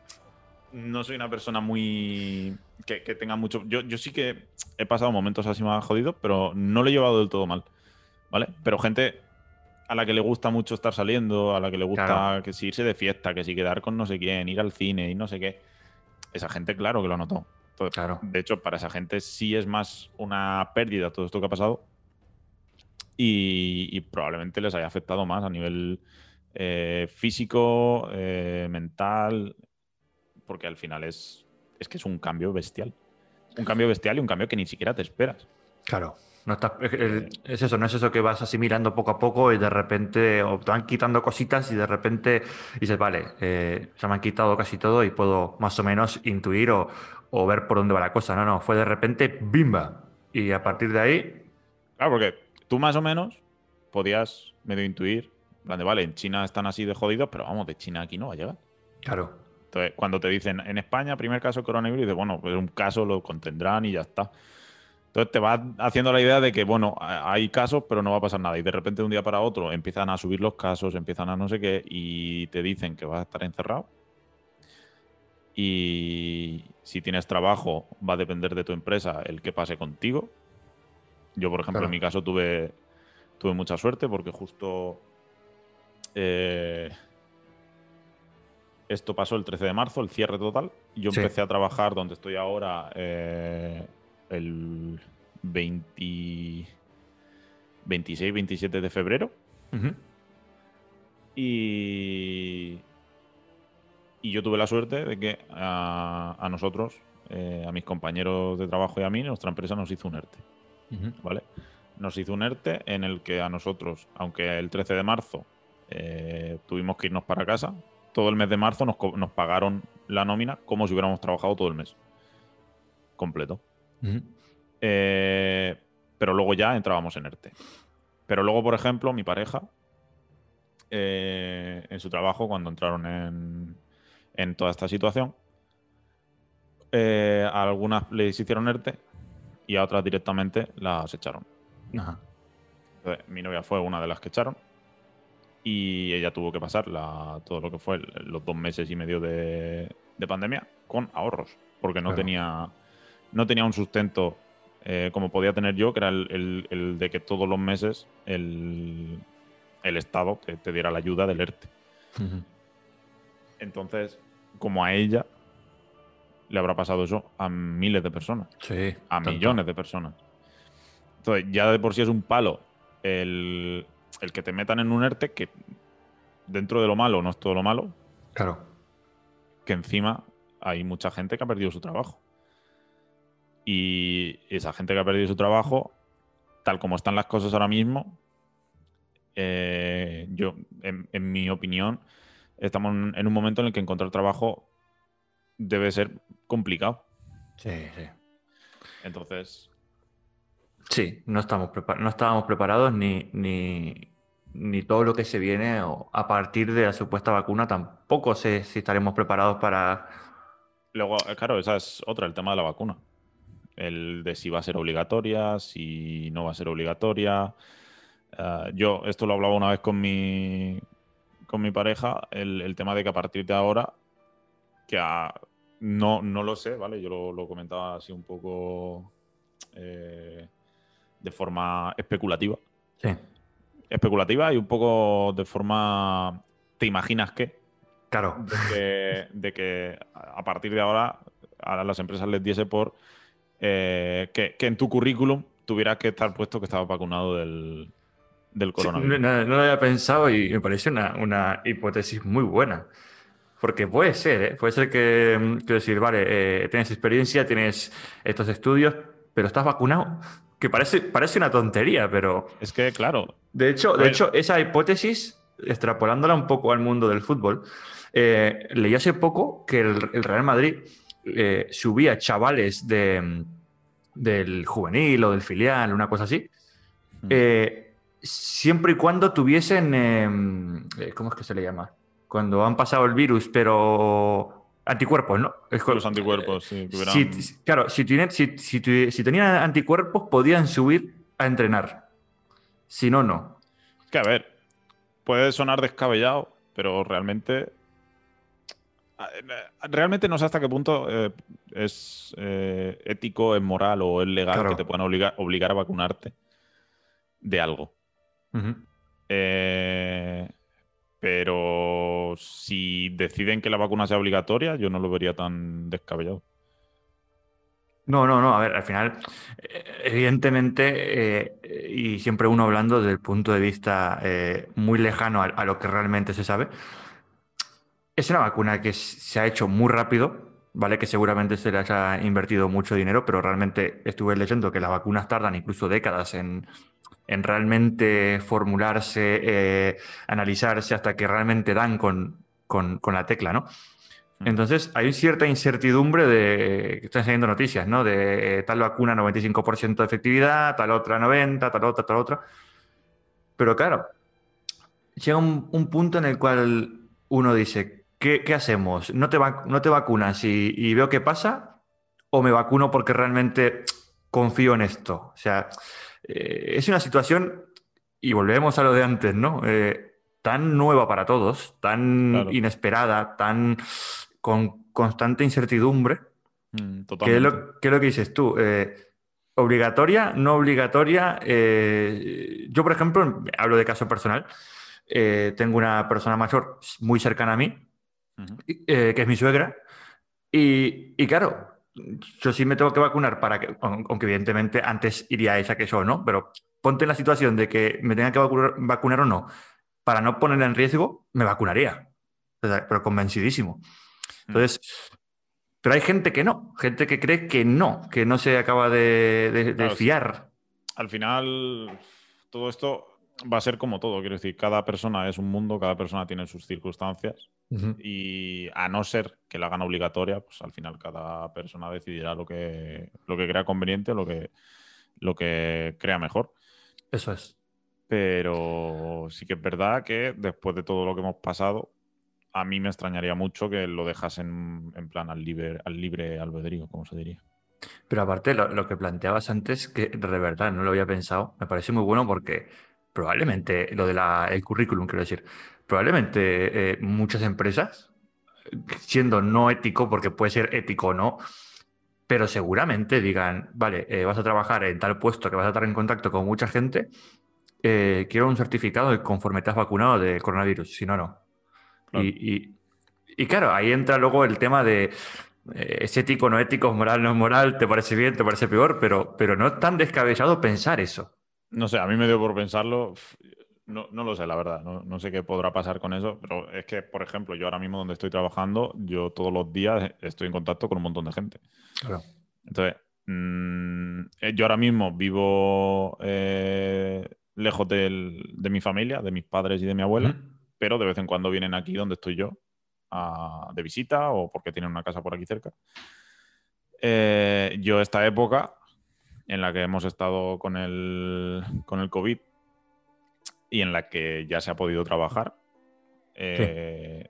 S3: [LAUGHS] no soy una persona muy. que, tenga mucho. Yo, yo sí que he pasado momentos así más jodidos, pero no lo he llevado del todo mal. ¿Vale? Pero gente a la que le gusta mucho estar saliendo, a la que le gusta que si irse de fiesta, que si quedar con no sé quién, ir al cine y no sé qué. Esa gente, claro que lo notó
S1: claro.
S3: De hecho, para esa gente sí es más una pérdida todo esto que ha pasado y, probablemente les haya afectado más a nivel eh, físico, eh, mental, porque al final es, es que es un cambio bestial. Un cambio bestial y un cambio que ni siquiera te esperas.
S1: Claro. No es eso, no es eso que vas asimilando poco a poco y de repente o te van quitando cositas y de repente dices, vale, eh, se me han quitado casi todo y puedo más o menos intuir o, o ver por dónde va la cosa. No, no, fue de repente, ¡bimba! Y a partir de ahí.
S3: Claro, porque tú más o menos podías medio intuir, de, vale, en China están así de jodidos, pero vamos, de China aquí no va a llegar.
S1: Claro.
S3: Entonces, cuando te dicen en España, primer caso coronavirus, dices, bueno, pues un caso lo contendrán y ya está. Entonces te vas haciendo la idea de que, bueno, hay casos, pero no va a pasar nada. Y de repente, de un día para otro, empiezan a subir los casos, empiezan a no sé qué, y te dicen que vas a estar encerrado. Y si tienes trabajo, va a depender de tu empresa el que pase contigo. Yo, por ejemplo, en mi caso tuve, tuve mucha suerte porque justo eh, esto pasó el 13 de marzo, el cierre total. Yo empecé a trabajar donde estoy ahora eh, el 26, 27 de febrero. Y y yo tuve la suerte de que a, nosotros, eh, a mis compañeros de trabajo y a mí, nuestra empresa nos hizo un ERTE. ¿Vale? Nos hizo un ERTE en el que a nosotros, aunque el 13 de marzo eh, tuvimos que irnos para casa, todo el mes de marzo nos, pagaron la nómina como si hubiéramos trabajado todo el mes. Completo. Eh, pero luego ya entrábamos en ERTE. Pero luego, por ejemplo, mi pareja, en su trabajo, cuando entraron en, en toda esta situación. Eh, a algunas les hicieron ERTE y a otras directamente las echaron. mi novia fue una de las que echaron y ella tuvo que pasar todo lo que fue los dos meses y medio de, pandemia con ahorros, porque no, tenía, no tenía un sustento eh, como podía tener yo, que era el, de que todos los meses el, Estado te, diera la ayuda del ERTE. Entonces, como a ella, le habrá pasado eso a miles de personas.
S1: Sí.
S3: A millones de personas. Entonces, ya de por sí es un palo el, que te metan en un ERTE que dentro de lo malo no es todo lo malo.
S1: Claro.
S3: Que encima hay mucha gente que ha perdido su trabajo. Y esa gente que ha perdido su trabajo, tal como están las cosas ahora mismo, eh, yo, en mi opinión, estamos en un momento en el que encontrar trabajo debe ser complicado.
S1: Sí, sí.
S3: Entonces.
S1: Sí, no, estamos no estábamos preparados ni, ni, todo lo que se viene a partir de la supuesta vacuna. Tampoco sé si estaremos preparados para.
S3: Luego, eh, claro, esa es otra, el tema de la vacuna. El de si va a ser obligatoria, si no va a ser obligatoria. Eh, yo esto lo hablaba una vez con mi, con mi pareja el, tema de que a partir de ahora, que no, no lo sé, ¿vale? Yo lo, comentaba así un poco eh, de forma especulativa.
S1: Sí.
S3: Especulativa y un poco de forma. ¿Te imaginas qué?
S1: Claro.
S3: De que, a partir de ahora a las empresas les diese por eh, que, en tu currículum tuvieras que estar puesto que estabas vacunado del, del coronavirus.
S1: no, lo había pensado y me parece una, hipótesis muy buena. Porque puede ser, ¿eh? puede ser que, mm, quiero decir, vale, eh, tienes experiencia, tienes estos estudios, pero estás vacunado. Que parece, parece una tontería, pero.
S3: Es que, claro.
S1: De hecho, de hecho esa hipótesis, extrapolándola un poco al mundo del fútbol, eh, leí hace poco que el, Real Madrid eh, subía chavales de, del juvenil o del filial, una cosa así, hmm. eh, siempre y cuando tuviesen. Em, ¿Cómo es que se le llama? Cuando han pasado el virus, pero Anticuerpos, ¿no?
S3: Los anticuerpos, sí.
S1: claro, si, si, tenían anticuerpos, podían subir a entrenar. Si no, no.
S3: que, a ver, puede sonar descabellado, pero realmente. Realmente no sé hasta qué punto eh, es eh, ético, es moral o es legal que te puedan obligar, obligar a vacunarte de algo. eh, pero si deciden que la vacuna sea obligatoria, yo no lo vería tan descabellado.
S1: No, no, no. A ver, al final, eh, evidentemente, eh, y siempre uno hablando desde el punto de vista eh, muy lejano a, lo que realmente se sabe, es una vacuna que se ha hecho muy rápido, ¿vale? Que seguramente se le haya invertido mucho dinero, pero realmente estuve leyendo que las vacunas tardan incluso décadas en, en realmente formularse, eh, analizarse hasta que realmente dan con, la tecla, ¿no? Mm. Entonces hay cierta incertidumbre de que están saliendo noticias, ¿no? De eh, tal vacuna 95% de efectividad, tal otra 90, tal otra, tal otra. Pero claro, llega un, punto en el cual uno dice, ¿qué, hacemos? ¿No te, no te vacunas y, y, veo qué pasa? ¿O me vacuno porque realmente confío en esto? O sea, eh, es una situación, y volvemos a lo de antes, ¿no? Eh, tan nueva para todos, tan inesperada, tan con constante incertidumbre. Mm, ¿Qué, es lo, que dices tú? Eh, ¿Obligatoria? ¿No obligatoria? yo, por ejemplo, hablo de caso personal. tengo una persona mayor muy cercana a mí, que es mi suegra. Y, y claro, yo sí me tengo que vacunar para que, aunque evidentemente antes iría a esa que yo, ¿no? Pero ponte en la situación de que me tenga que vacunar, o no, para no poner en riesgo, me vacunaría. pero convencidísimo. Mm. Entonces, pero hay gente que no, gente que cree que no, que no se acaba de, fiar.
S3: Al final, todo esto va a ser como todo, quiero decir, cada persona es un mundo, cada persona tiene sus circunstancias y a no ser que la hagan obligatoria, pues al final cada persona decidirá lo que, lo que crea conveniente, lo que, lo que crea mejor.
S1: Eso es.
S3: Pero sí que es verdad que después de todo lo que hemos pasado, a mí me extrañaría mucho que lo dejasen en plan al libre, al libre albedrío, como se diría.
S1: Pero aparte, lo, lo, que planteabas antes, que de verdad no lo había pensado, me parece muy bueno porque probablemente lo del currículum, quiero decir, probablemente eh, muchas empresas, siendo no ético, porque puede ser ético o no, pero seguramente digan, vale, eh, vas a trabajar en tal puesto que vas a estar en contacto con mucha gente, eh, quiero un certificado de conforme te has vacunado de coronavirus, si no, no. Y, y, claro, ahí entra luego el tema de es ético, no ético, moral, no moral, te parece bien, te parece peor, pero, pero no es tan descabellado pensar eso.
S3: No sé, a mí me dio por pensarlo. No, lo sé, la verdad. No, sé qué podrá pasar con eso. Pero es que, por ejemplo, yo ahora mismo donde estoy trabajando, yo todos los días estoy en contacto con un montón de gente. Claro. Entonces, mm, eh, yo ahora mismo vivo eh, lejos de mi familia, de mis padres y de mi abuela, pero de vez en cuando vienen aquí donde estoy yo de visita o porque tienen una casa por aquí cerca. Eh, yo esta época en la que hemos estado con el, con el COVID y en la que ya se ha podido trabajar. Eh,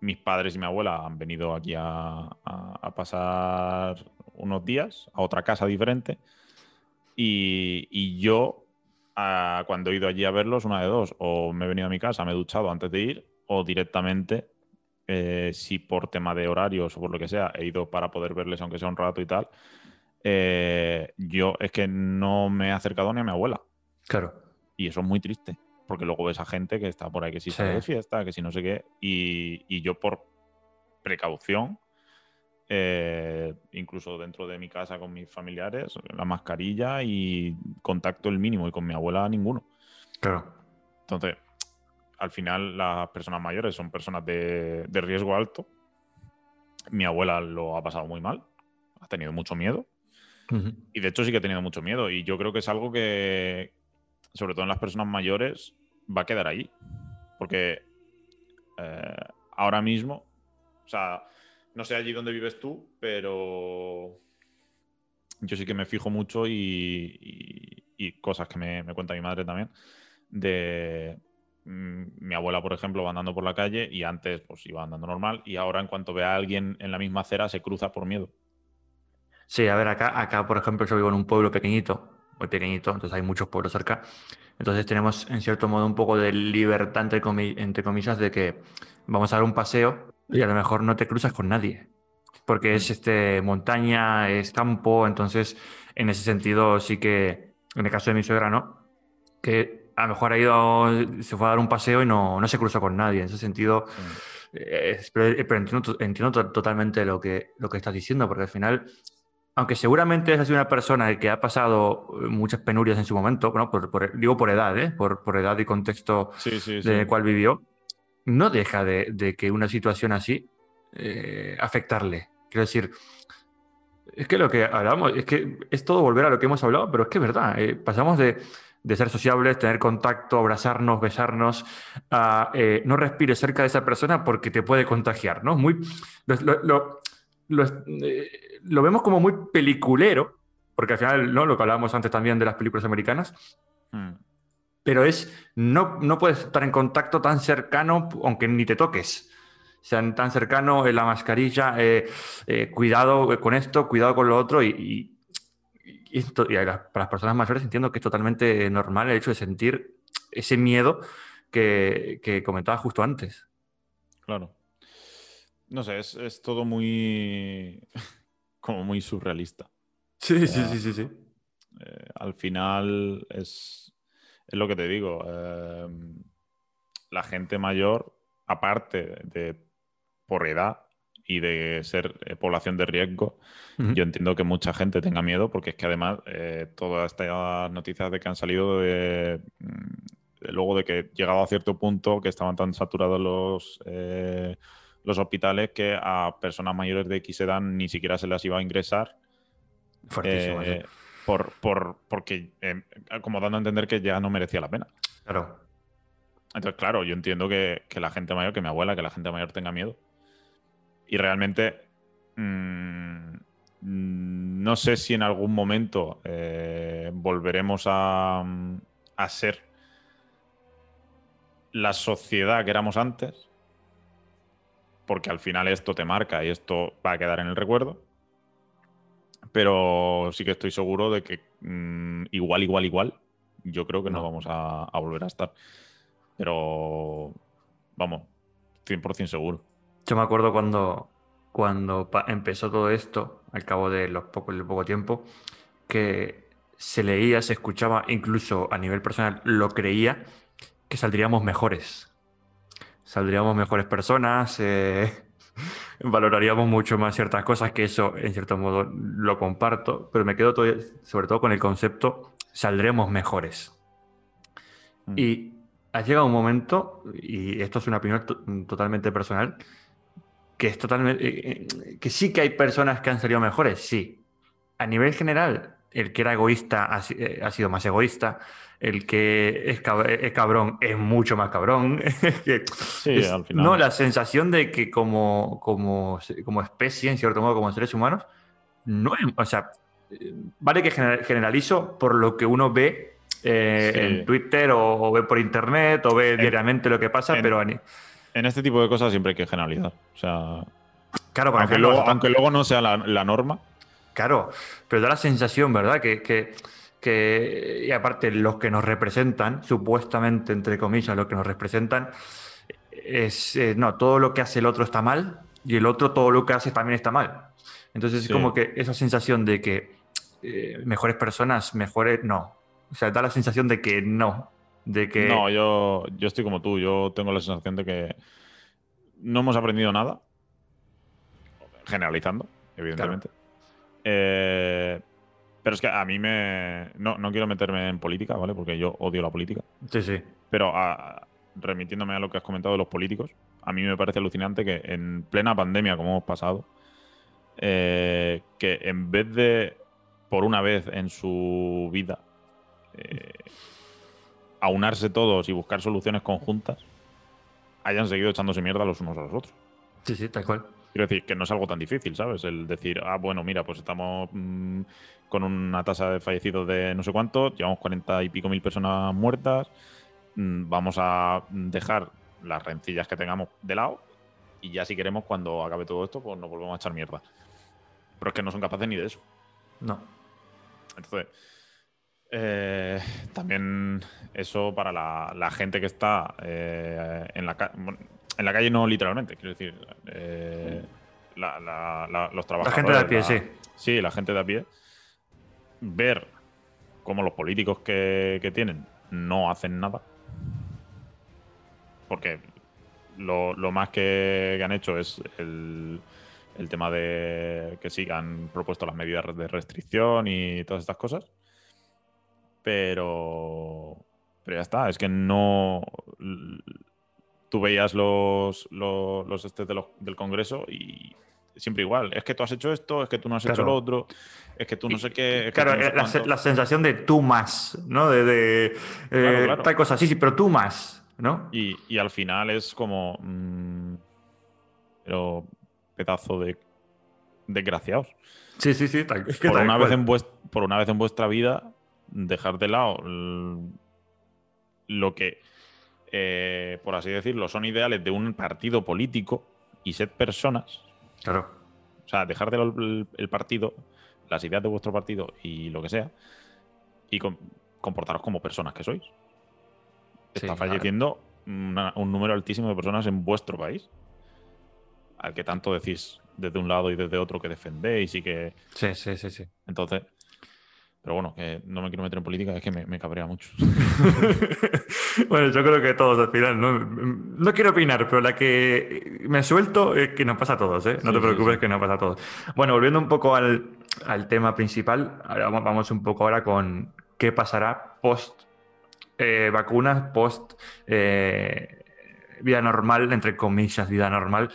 S3: mis padres y mi abuela han venido aquí a, pasar unos días a otra casa diferente. Y, yo, cuando he ido allí a verlos, una de dos, o me he venido a mi casa, me he duchado antes de ir, o directamente, eh, si por tema de horarios o por lo que sea, he ido para poder verles, aunque sea un rato y tal, eh, yo es que no me he acercado ni a mi abuela.
S1: Claro.
S3: Y eso es muy triste. porque luego ves a gente que está por ahí que si
S1: Sí.
S3: sale de fiesta, que si no sé qué, y, y yo por precaución, eh, incluso dentro de mi casa con mis familiares, la mascarilla y contacto el mínimo, y con mi abuela ninguno.
S1: Claro.
S3: Entonces, al final las personas mayores son personas de, de riesgo alto. Mi abuela lo ha pasado muy mal, ha tenido mucho miedo. Y de hecho sí que ha tenido mucho miedo. Y yo creo que es algo que, sobre todo en las personas mayores, va a quedar ahí. Porque eh, ahora mismo, o sea, no sé allí donde vives tú, pero yo sí que me fijo mucho y, cosas que me, me cuenta mi madre también. De mm, mi abuela, por ejemplo, va andando por la calle y antes pues iba andando normal y ahora en cuanto ve a alguien en la misma acera se cruza por miedo.
S1: Sí, a ver, acá, acá, por ejemplo, yo vivo en un pueblo pequeñito, muy pequeñito, entonces hay muchos pueblos cerca. Entonces tenemos, en cierto modo, un poco de libertad, entre comi- entre comillas, de que vamos a dar un paseo y a lo mejor no te cruzas con nadie. Porque es este, montaña, es campo, entonces en ese sentido sí que, en el caso de mi suegra, ¿no? Que a lo mejor ha ido, se fue a dar un paseo y no, no se cruzó con nadie. En ese sentido, eh, pero, pero entiendo, entiendo to- totalmente lo que, lo que estás diciendo, porque al final, aunque seguramente has sido una persona que ha pasado eh, muchas penurias en su momento, ¿no? Por- por- digo por edad, ¿eh? por, por edad y contexto
S3: Sí, sí, sí.
S1: del cual vivió, no deja de, de que una situación así eh, afectarle. Quiero decir, es que lo que hablamos, es que es todo volver a lo que hemos hablado, pero es que es verdad, eh, pasamos de, de ser sociables, tener contacto, abrazarnos, besarnos, a eh, no respires cerca de esa persona porque te puede contagiar, ¿no? Muy, lo, lo- lo- lo- vemos como muy peliculero, porque al final, ¿no? Lo que hablábamos antes también de las películas americanas,
S3: Mm.
S1: pero es no, no puedes estar en contacto tan cercano aunque ni te toques. O sea, tan cercano, eh, la mascarilla, eh, eh, cuidado con esto, cuidado con lo otro y, y- y esto- y para las personas mayores entiendo que es totalmente normal el hecho de sentir ese miedo que, que comentaba justo antes.
S3: Claro. No sé, es, es todo muy. Como muy surrealista.
S1: Sí,
S3: sí,
S1: sí, sí, sí.
S3: Eh, al final es, es lo que te digo. eh, la gente mayor, aparte de por edad y de ser eh, población de riesgo, yo entiendo que mucha gente tenga miedo porque es que además eh, todas estas noticias de que han salido de, mm, de luego de que llegado a cierto punto que estaban tan saturados los, eh, los hospitales que a personas mayores de X edad ni siquiera se las iba a ingresar
S1: Fuertísimo.
S3: eh,
S1: eso.
S3: por, por, porque eh, como dando a entender que ya no merecía la pena.
S1: Claro.
S3: Entonces, claro, yo entiendo que, que la gente mayor, que mi abuela, que la gente mayor tenga miedo. Y realmente mm, no sé si en algún momento eh, volveremos a, a ser la sociedad que éramos antes, porque al final esto te marca y esto va a quedar en el recuerdo. Pero sí que estoy seguro de que mm, igual, igual, igual, yo creo que no,
S1: No.
S3: vamos a, a volver a estar. Pero, vamos, 100% seguro.
S1: Yo me acuerdo cuando, cuando empezó todo esto, al cabo de los poco, del poco tiempo, que se leía, se escuchaba, incluso a nivel personal lo creía, que saldríamos mejores. Saldríamos mejores personas, eh, [LAUGHS] valoraríamos mucho más ciertas cosas, que eso en cierto modo lo comparto, pero me quedo todavía- sobre todo con el concepto, saldremos mejores.
S3: Mm.
S1: Y ha llegado un momento, y esto es una opinión to- totalmente personal, que es totalmente. eh, eh, que sí que hay personas que han salido mejores, sí. A nivel general, el que era egoísta ha, eh, ha sido más egoísta. El que es, cab- es cabrón es mucho más cabrón. [LAUGHS]
S3: Sí,
S1: es-
S3: al final.
S1: No, la sensación de que como, como, como especie, en cierto modo, como seres humanos, no es- o sea, eh, vale que gener- generalizo por lo que uno ve eh,
S3: Sí.
S1: en Twitter o, o ve por internet o ve
S3: En-
S1: diariamente lo que pasa,
S3: en-
S1: pero
S3: En este tipo de cosas siempre hay que generalizar. O sea,
S1: claro, para
S3: aunque luego, aunque luego no sea la, la norma,
S1: Claro, pero da la sensación, ¿verdad? Que, que, que- y aparte los que nos representan, supuestamente, entre comillas, los que nos representan, es, eh, no, todo lo que hace el otro está mal y el otro todo lo que hace también está mal. Entonces
S3: Sí.
S1: es como que esa sensación de que eh, mejores personas, mejores, no. O sea, da la sensación de que no. de que...
S3: No, yo, yo estoy como tú. Yo tengo la sensación de que no hemos aprendido nada. Generalizando, evidentemente. Eh, pero es que a mí me. No, no, quiero meterme en política, ¿vale? Porque yo odio la política.
S1: Sí, sí.
S3: Pero remitiéndome a lo que has comentado de los políticos, a mí me parece alucinante que en plena pandemia, como hemos pasado, eh, que en vez de, por una vez en su vida, eh, aunarse todos y buscar soluciones conjuntas, hayan seguido echándose mierda los unos a los otros.
S1: Sí, sí, tal cual.
S3: Quiero decir, que no es algo tan difícil, ¿sabes? El decir, ah, bueno, mira, pues estamos mm, con una tasa de fallecidos de no sé cuánto, llevamos cuarenta y pico mil personas muertas, mm, vamos a dejar las rencillas que tengamos de lado y ya si queremos, cuando acabe todo esto, pues nos volvemos a echar mierda. Pero es que no son capaces ni de eso.
S1: No.
S3: Entonces, eh, también eso para la, gente que está eh, en, la, en la calle, no literalmente, quiero decir, eh, los trabajadores.
S1: La gente de a pie, sí.
S3: Sí, la gente de a pie. Ver cómo los políticos que, tienen no hacen nada. Porque lo, más que, han hecho es el, el tema de que sí, han propuesto las medidas de restricción y todas estas cosas pero, pero ya está, es que no... Tú veías los, los, este del Congreso y siempre igual. Es que tú has hecho esto, es que tú no has hecho lo otro, es que tú no sé qué.
S1: claro, la, sensación de tú más, ¿no? De, de eh, tal cosa, sí, sí, pero tú más, ¿no?
S3: Y, al final es como. Mm, pero pedazo de desgraciados.
S1: Sí, sí, sí.
S3: por, una vez en por una vez en vuestra vida dejar de lado lo que, eh, por así decirlo, son ideales de un partido político y ser personas.
S1: Claro.
S3: O sea, dejar de el, partido, las ideas de vuestro partido y lo que sea, y comportaros como personas que sois. Está falleciendo un número altísimo de personas en vuestro país, al que tanto decís desde un lado y desde otro que defendéis y que...
S1: Sí, sí, sí, sí.
S3: Entonces, pero bueno, que no me quiero meter en política, es que me, cabrea mucho. [LAUGHS]
S1: bueno, yo creo que todos al final, no, quiero opinar, pero la que me suelto es que nos pasa a todos, ¿eh? No te preocupes que nos pasa a todos. Bueno, volviendo un poco al, tema principal, ahora vamos, un poco ahora con qué pasará post eh, vacunas, post eh, vida normal, entre comillas, vida normal.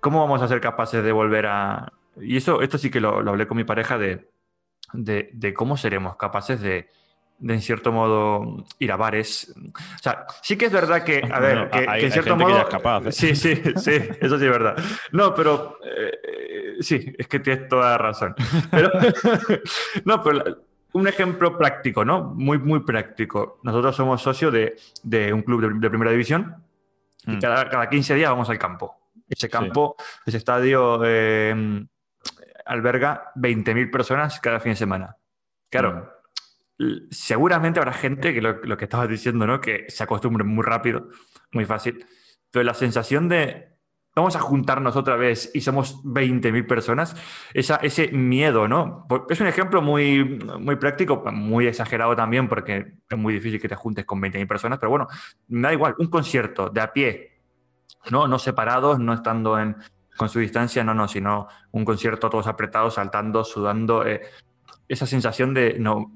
S1: ¿Cómo vamos a ser capaces de volver a... Y eso, esto sí que lo hablé con mi pareja de de, cómo seremos capaces de, en cierto modo, ir a bares. O sea, sí que es verdad que, a ver, que, en cierto modo.
S3: ¿eh?
S1: Sí, sí, sí, eso sí es verdad. No, pero eh, sí, es que tienes toda razón. Pero, [LAUGHS] no, pero un ejemplo práctico, ¿no? Muy, muy práctico. Nosotros somos socios de, un club de, primera división y mm. cada, cada 15 días vamos al campo. Ese campo, ese estadio. Eh, alberga 20.000 personas cada fin de semana. Claro, mm. seguramente habrá gente que lo, que estabas diciendo, ¿no? Que se acostumbre muy rápido, muy fácil. Pero la sensación de vamos a juntarnos otra vez y somos 20.000 personas, esa, ese miedo, ¿no? Es un ejemplo muy, muy práctico, muy exagerado también, porque es muy difícil que te juntes con 20.000 personas, pero bueno, me da igual, un concierto de a pie, ¿no? No separados, no estando en, con su distancia, no, no, sino un concierto todos apretados, saltando, sudando. Eh, esa sensación de, no,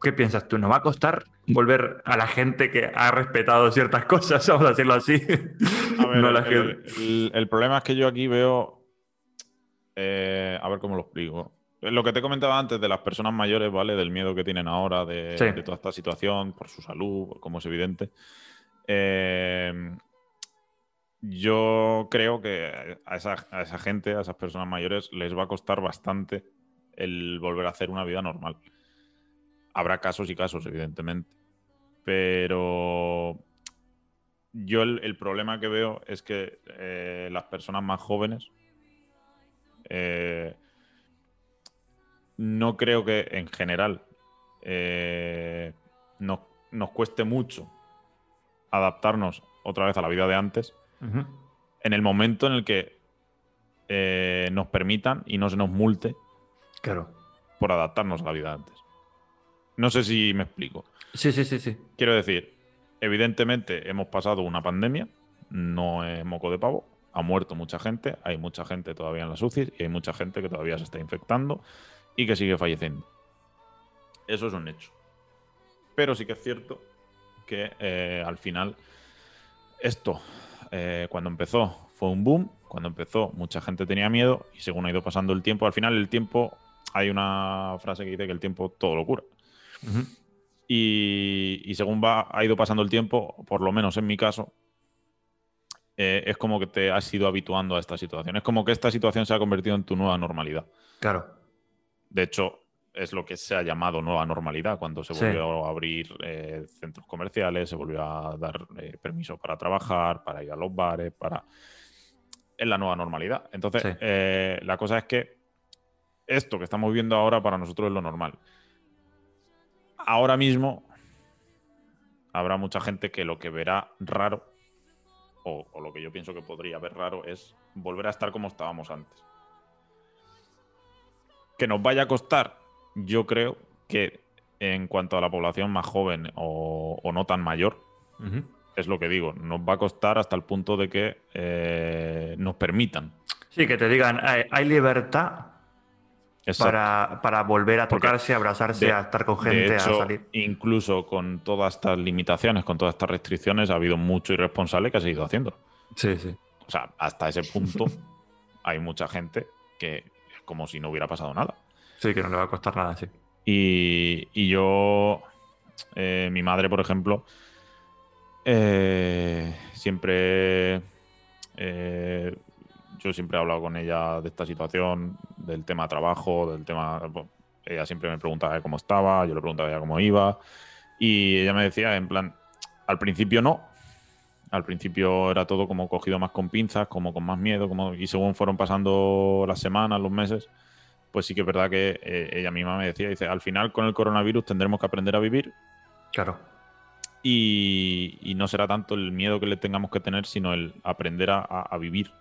S1: ¿qué piensas tú? ¿No va a costar volver a la gente que ha respetado ciertas cosas? [LAUGHS] Vamos a decirlo así. [LAUGHS]
S3: el, problema es que yo aquí veo, eh, a ver cómo lo explico. Lo que te comentaba antes de las personas mayores, ¿vale? Del miedo que tienen ahora, de, de toda esta situación, por su salud, como es evidente. Eh, yo creo que a esa, gente, a esas personas mayores, les va a costar bastante el volver a hacer una vida normal. Habrá casos y casos, evidentemente. Pero yo el, problema que veo es que eh, las personas más jóvenes eh, no creo que en general eh, nos, nos cueste mucho adaptarnos otra vez a la vida de antes en el momento en el que eh, nos permitan y no se nos multe
S1: claro.
S3: por adaptarnos a la vida antes. No sé si me explico.
S1: Sí, sí, sí, sí.
S3: Quiero decir, evidentemente hemos pasado una pandemia, no es moco de pavo, ha muerto mucha gente, hay mucha gente todavía en las UCI y hay mucha gente que todavía se está infectando y que sigue falleciendo. Eso es un hecho. Pero sí que es cierto que eh, al final esto, eh, cuando empezó, fue un boom. Cuando empezó, mucha gente tenía miedo y según ha ido pasando el tiempo, al final el tiempo, hay una frase que dice que el tiempo todo lo cura. y, según va, ha ido pasando el tiempo, por lo menos en mi caso, eh, es como que te has ido habituando a esta situación. Es como que esta situación se ha convertido en tu nueva normalidad.
S1: Claro.
S3: De hecho, es lo que se ha llamado nueva normalidad, cuando se volvió a abrir eh, centros comerciales, se volvió a dar eh, permiso para trabajar, para ir a los bares, para... Es la nueva normalidad. Entonces, eh, la cosa es que esto que estamos viendo ahora para nosotros es lo normal. Ahora mismo habrá mucha gente que lo que verá raro, o lo que yo pienso que podría ver raro, es volver a estar como estábamos antes. Que nos vaya a costar yo creo que en cuanto a la población más joven o, no tan mayor, es lo que digo, nos va a costar hasta el punto de que eh, nos permitan.
S1: Sí, que te digan, hay, libertad para, volver a tocarse, abrazarse, a estar con gente, a salir.
S3: Incluso con todas estas limitaciones, con todas estas restricciones, ha habido mucho irresponsable que ha seguido haciendo.
S1: Sí, sí.
S3: O sea, hasta ese punto [LAUGHS] hay mucha gente que es como si no hubiera pasado nada.
S1: Sí, que no le va a costar nada, sí.
S3: Y, yo, eh, mi madre, por ejemplo, eh, siempre, eh, yo siempre he hablado con ella de esta situación, del tema trabajo, del tema, ella siempre me preguntaba cómo estaba, yo le preguntaba a ella cómo iba, y ella me decía, en plan, al principio no, al principio era todo como cogido más con pinzas, como con más miedo, como, y según fueron pasando las semanas, los meses, pues sí que es verdad que eh, ella misma me decía, dice, al final con el coronavirus tendremos que aprender a vivir.
S1: Claro.
S3: Y, no será tanto el miedo que le tengamos que tener, sino el aprender a, vivir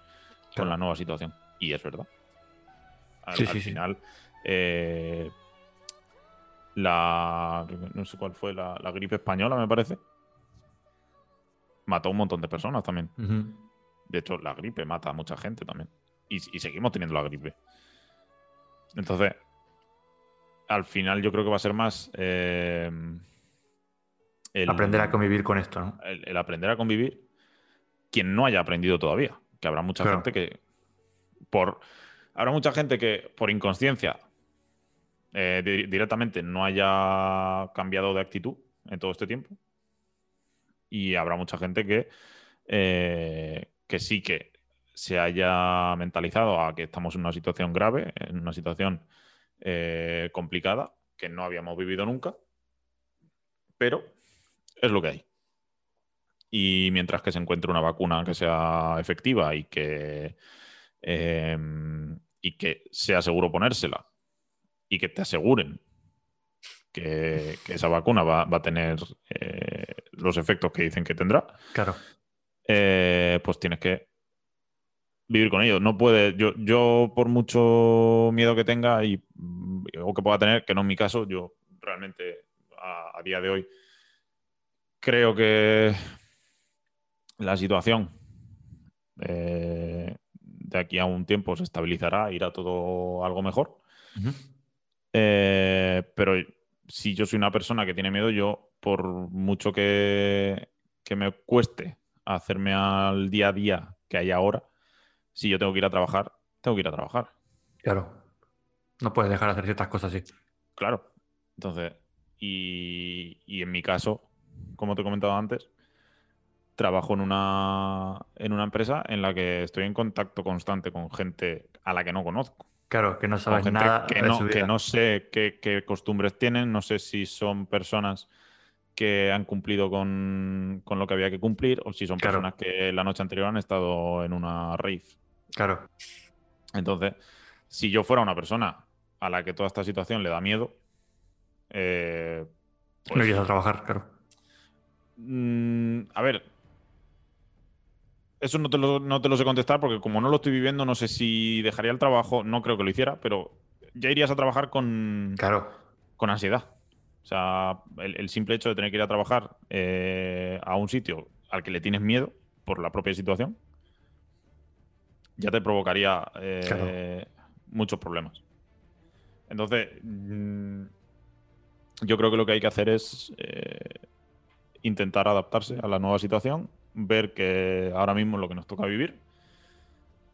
S3: con la nueva situación. Y es verdad. Al, sí, sí, final, eh, la. No sé cuál fue, la, gripe española, me parece. Mató a un montón de personas también. De hecho, la gripe mata a mucha gente también. y seguimos teniendo la gripe. Entonces, al final yo creo que va a ser más... Eh,
S1: aprender a convivir con esto, ¿no?
S3: El, aprender a convivir quien no haya aprendido todavía. Que habrá mucha gente que por... Habrá mucha gente que por inconsciencia eh, directamente no haya cambiado de actitud en todo este tiempo. Y habrá mucha gente que, eh, que sí que se haya mentalizado a que estamos en una situación grave, en una situación eh, complicada, que no habíamos vivido nunca, pero es lo que hay. Y mientras que se encuentre una vacuna que sea efectiva y que, em, y que sea seguro ponérsela y que te aseguren que, esa vacuna va, a tener eh, los efectos que dicen que tendrá,
S1: claro.
S3: Eh, pues tienes que vivir con ello. No puede, yo, yo por mucho miedo que tenga y, o que pueda tener, que no es mi caso, yo realmente a, día de hoy creo que la situación eh, de aquí a un tiempo se estabilizará, irá todo algo mejor. Eh, pero si yo soy una persona que tiene miedo, yo por mucho que, que me cueste hacerme al día a día que hay ahora, si yo tengo que ir a trabajar, tengo que ir a trabajar.
S1: Claro. No puedes dejar de hacer ciertas cosas así.
S3: Claro. Entonces, y, en mi caso, como te he comentado antes, trabajo en una, en una empresa en la que estoy en contacto constante con gente a la que no conozco.
S1: Claro, que no sabes nada.
S3: Que, no, que no sé qué, costumbres tienen, no sé si son personas que han cumplido con, lo que había que cumplir o si son personas que la noche anterior han estado en una rave.
S1: Claro.
S3: Entonces, si yo fuera una persona a la que toda esta situación le da miedo, eh,
S1: no irías a trabajar, claro.
S3: Mm, a ver, eso no te, lo, no te lo sé contestar porque como no lo estoy viviendo, no sé si dejaría el trabajo, no creo que lo hiciera, pero ya irías a trabajar con,
S1: claro.
S3: con ansiedad. O sea, el, simple hecho de tener que ir a trabajar eh, a un sitio al que le tienes miedo por la propia situación, ya te provocaría eh, muchos problemas. Entonces, mm, yo creo que lo que hay que hacer es eh, intentar adaptarse a la nueva situación, ver que ahora mismo es lo que nos toca vivir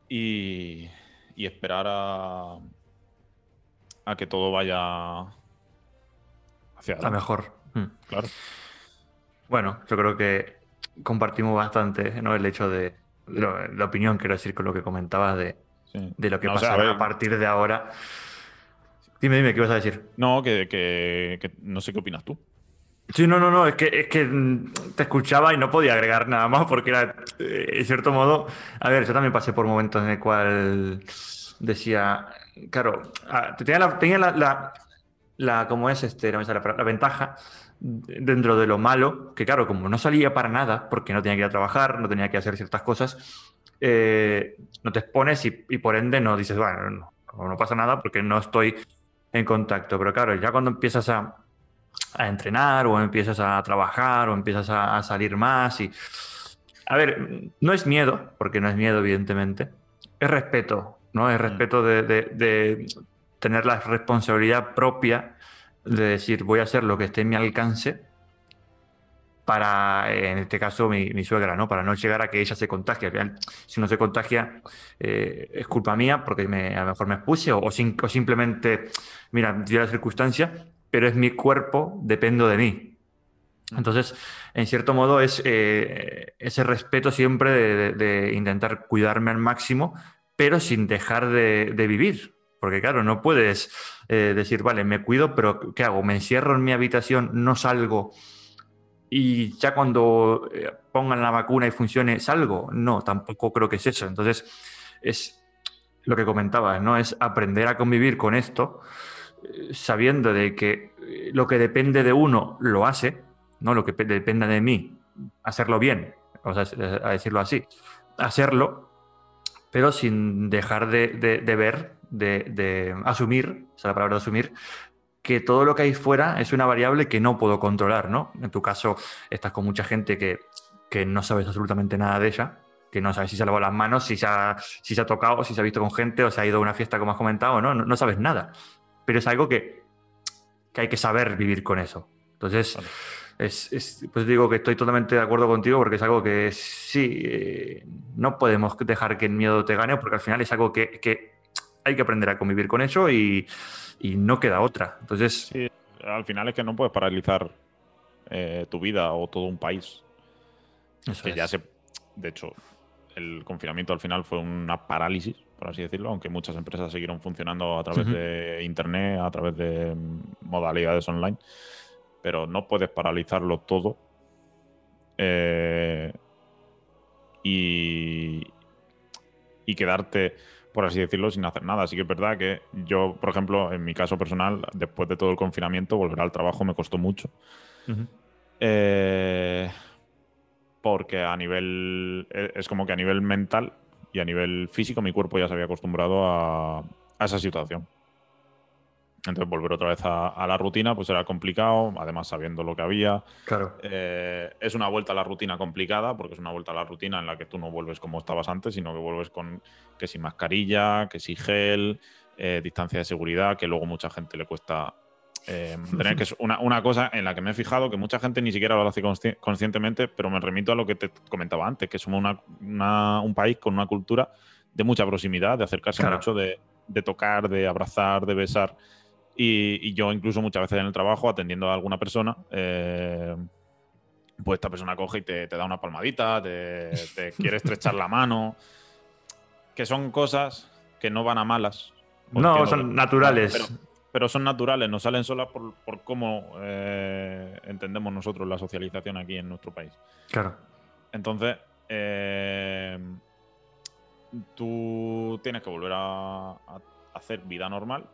S3: y, esperar a, a que todo vaya hacia
S1: adelante. A mejor.
S3: Mm. Claro.
S1: Bueno, yo creo que compartimos bastante ¿no? el hecho de, la opinión, quiero decir, con lo que comentabas de, lo que pasará a, partir de ahora. Dime, dime, ¿qué vas a decir?
S3: No, que, no sé qué opinas tú.
S1: Sí, no, no, no, es que, es que te escuchaba y no podía agregar nada más porque era, eh, en cierto modo, a ver, yo también pasé por momentos en el cual decía, claro, ah, tenía la, tenía la, la, ¿cómo es este? la, la ventaja dentro de lo malo, que claro, como no salía para nada, porque no tenía que ir a trabajar, no tenía que hacer ciertas cosas, eh, no te expones y, por ende no dices, bueno, no, pasa nada porque no estoy en contacto. Pero claro, ya cuando empiezas a, entrenar o empiezas a trabajar o empiezas a, salir más y... A ver, no es miedo, porque no es miedo, evidentemente, es respeto, ¿no? Es mm. respeto de tener la responsabilidad propia de decir voy a hacer lo que esté en mi alcance para, en este caso, mi, suegra, ¿no? Para no llegar a que ella se contagie. si no se contagia, eh, es culpa mía porque me, a lo mejor me expuse o, simplemente, mira, dio la circunstancia, pero es mi cuerpo, dependo de mí. Entonces, en cierto modo, es eh, ese respeto siempre de, intentar cuidarme al máximo, pero sin dejar de, de vivir. Porque claro, no puedes eh, decir, vale, me cuido, pero ¿qué hago? ¿Me encierro en mi habitación, no salgo y ya cuando eh, pongan la vacuna y funcione, salgo? No, tampoco creo que es eso. Entonces, es lo que comentabas, ¿no? Es aprender a convivir con esto, eh, sabiendo de que lo que depende de uno lo hace, ¿no? Lo que depende de mí, hacerlo bien, sea, a decirlo así, hacerlo, pero sin dejar de, de ver de, asumir, o sea, la palabra de asumir, que todo lo que hay fuera es una variable que no puedo controlar, ¿no? En tu caso, estás con mucha gente que, no sabes absolutamente nada de ella, que no sabes si se ha lavado las manos, si se ha, si se ha tocado, si se ha visto con gente o se ha ido a una fiesta, como has comentado, ¿no? No, sabes nada. Pero es algo que, hay que saber vivir con eso. Entonces, es, pues digo que estoy totalmente de acuerdo contigo porque es algo que sí, eh, no podemos dejar que el miedo te gane porque al final es algo que, que hay que aprender a convivir con eso y, no queda otra. Entonces.
S3: Sí, al final es que no puedes paralizar eh, tu vida o todo un país. Eso que ya se. De hecho, el confinamiento al final fue una parálisis, por así decirlo, aunque muchas empresas siguieron funcionando a través de internet, a través de modalidades online. Pero no puedes paralizarlo todo. Eh, y, y quedarte por así decirlo, sin hacer nada. Así que es verdad que yo, por ejemplo, en mi caso personal, después de todo el confinamiento, volver al trabajo me costó mucho. Eh, porque a nivel. E, es como que a nivel mental y a nivel físico, mi cuerpo ya se había acostumbrado a, a esa situación. Entonces volver otra vez a, la rutina pues era complicado, además sabiendo lo que había.
S1: Claro.
S3: Eh, es una vuelta a la rutina complicada, porque es una vuelta a la rutina en la que tú no vuelves como estabas antes, sino que vuelves con que sin mascarilla, que sin gel, eh, distancia de seguridad, que luego mucha gente le cuesta eh, [LAUGHS] tener que es una, cosa en la que me he fijado que mucha gente ni siquiera lo hace conscientemente, pero me remito a lo que te comentaba antes, que somos un país con una cultura de mucha proximidad, de acercarse mucho, de, de tocar, de abrazar, de besar. Y, yo incluso muchas veces en el trabajo, atendiendo a alguna persona, eh, pues esta persona coge y te, da una palmadita, [LAUGHS] te, quiere estrechar la mano, que son cosas que no van a malas.
S1: No, son naturales.
S3: Pero, son naturales, no salen solas por, cómo eh, entendemos nosotros la socialización aquí en nuestro país.
S1: Claro.
S3: Entonces, eh, tú tienes que volver a hacer vida normal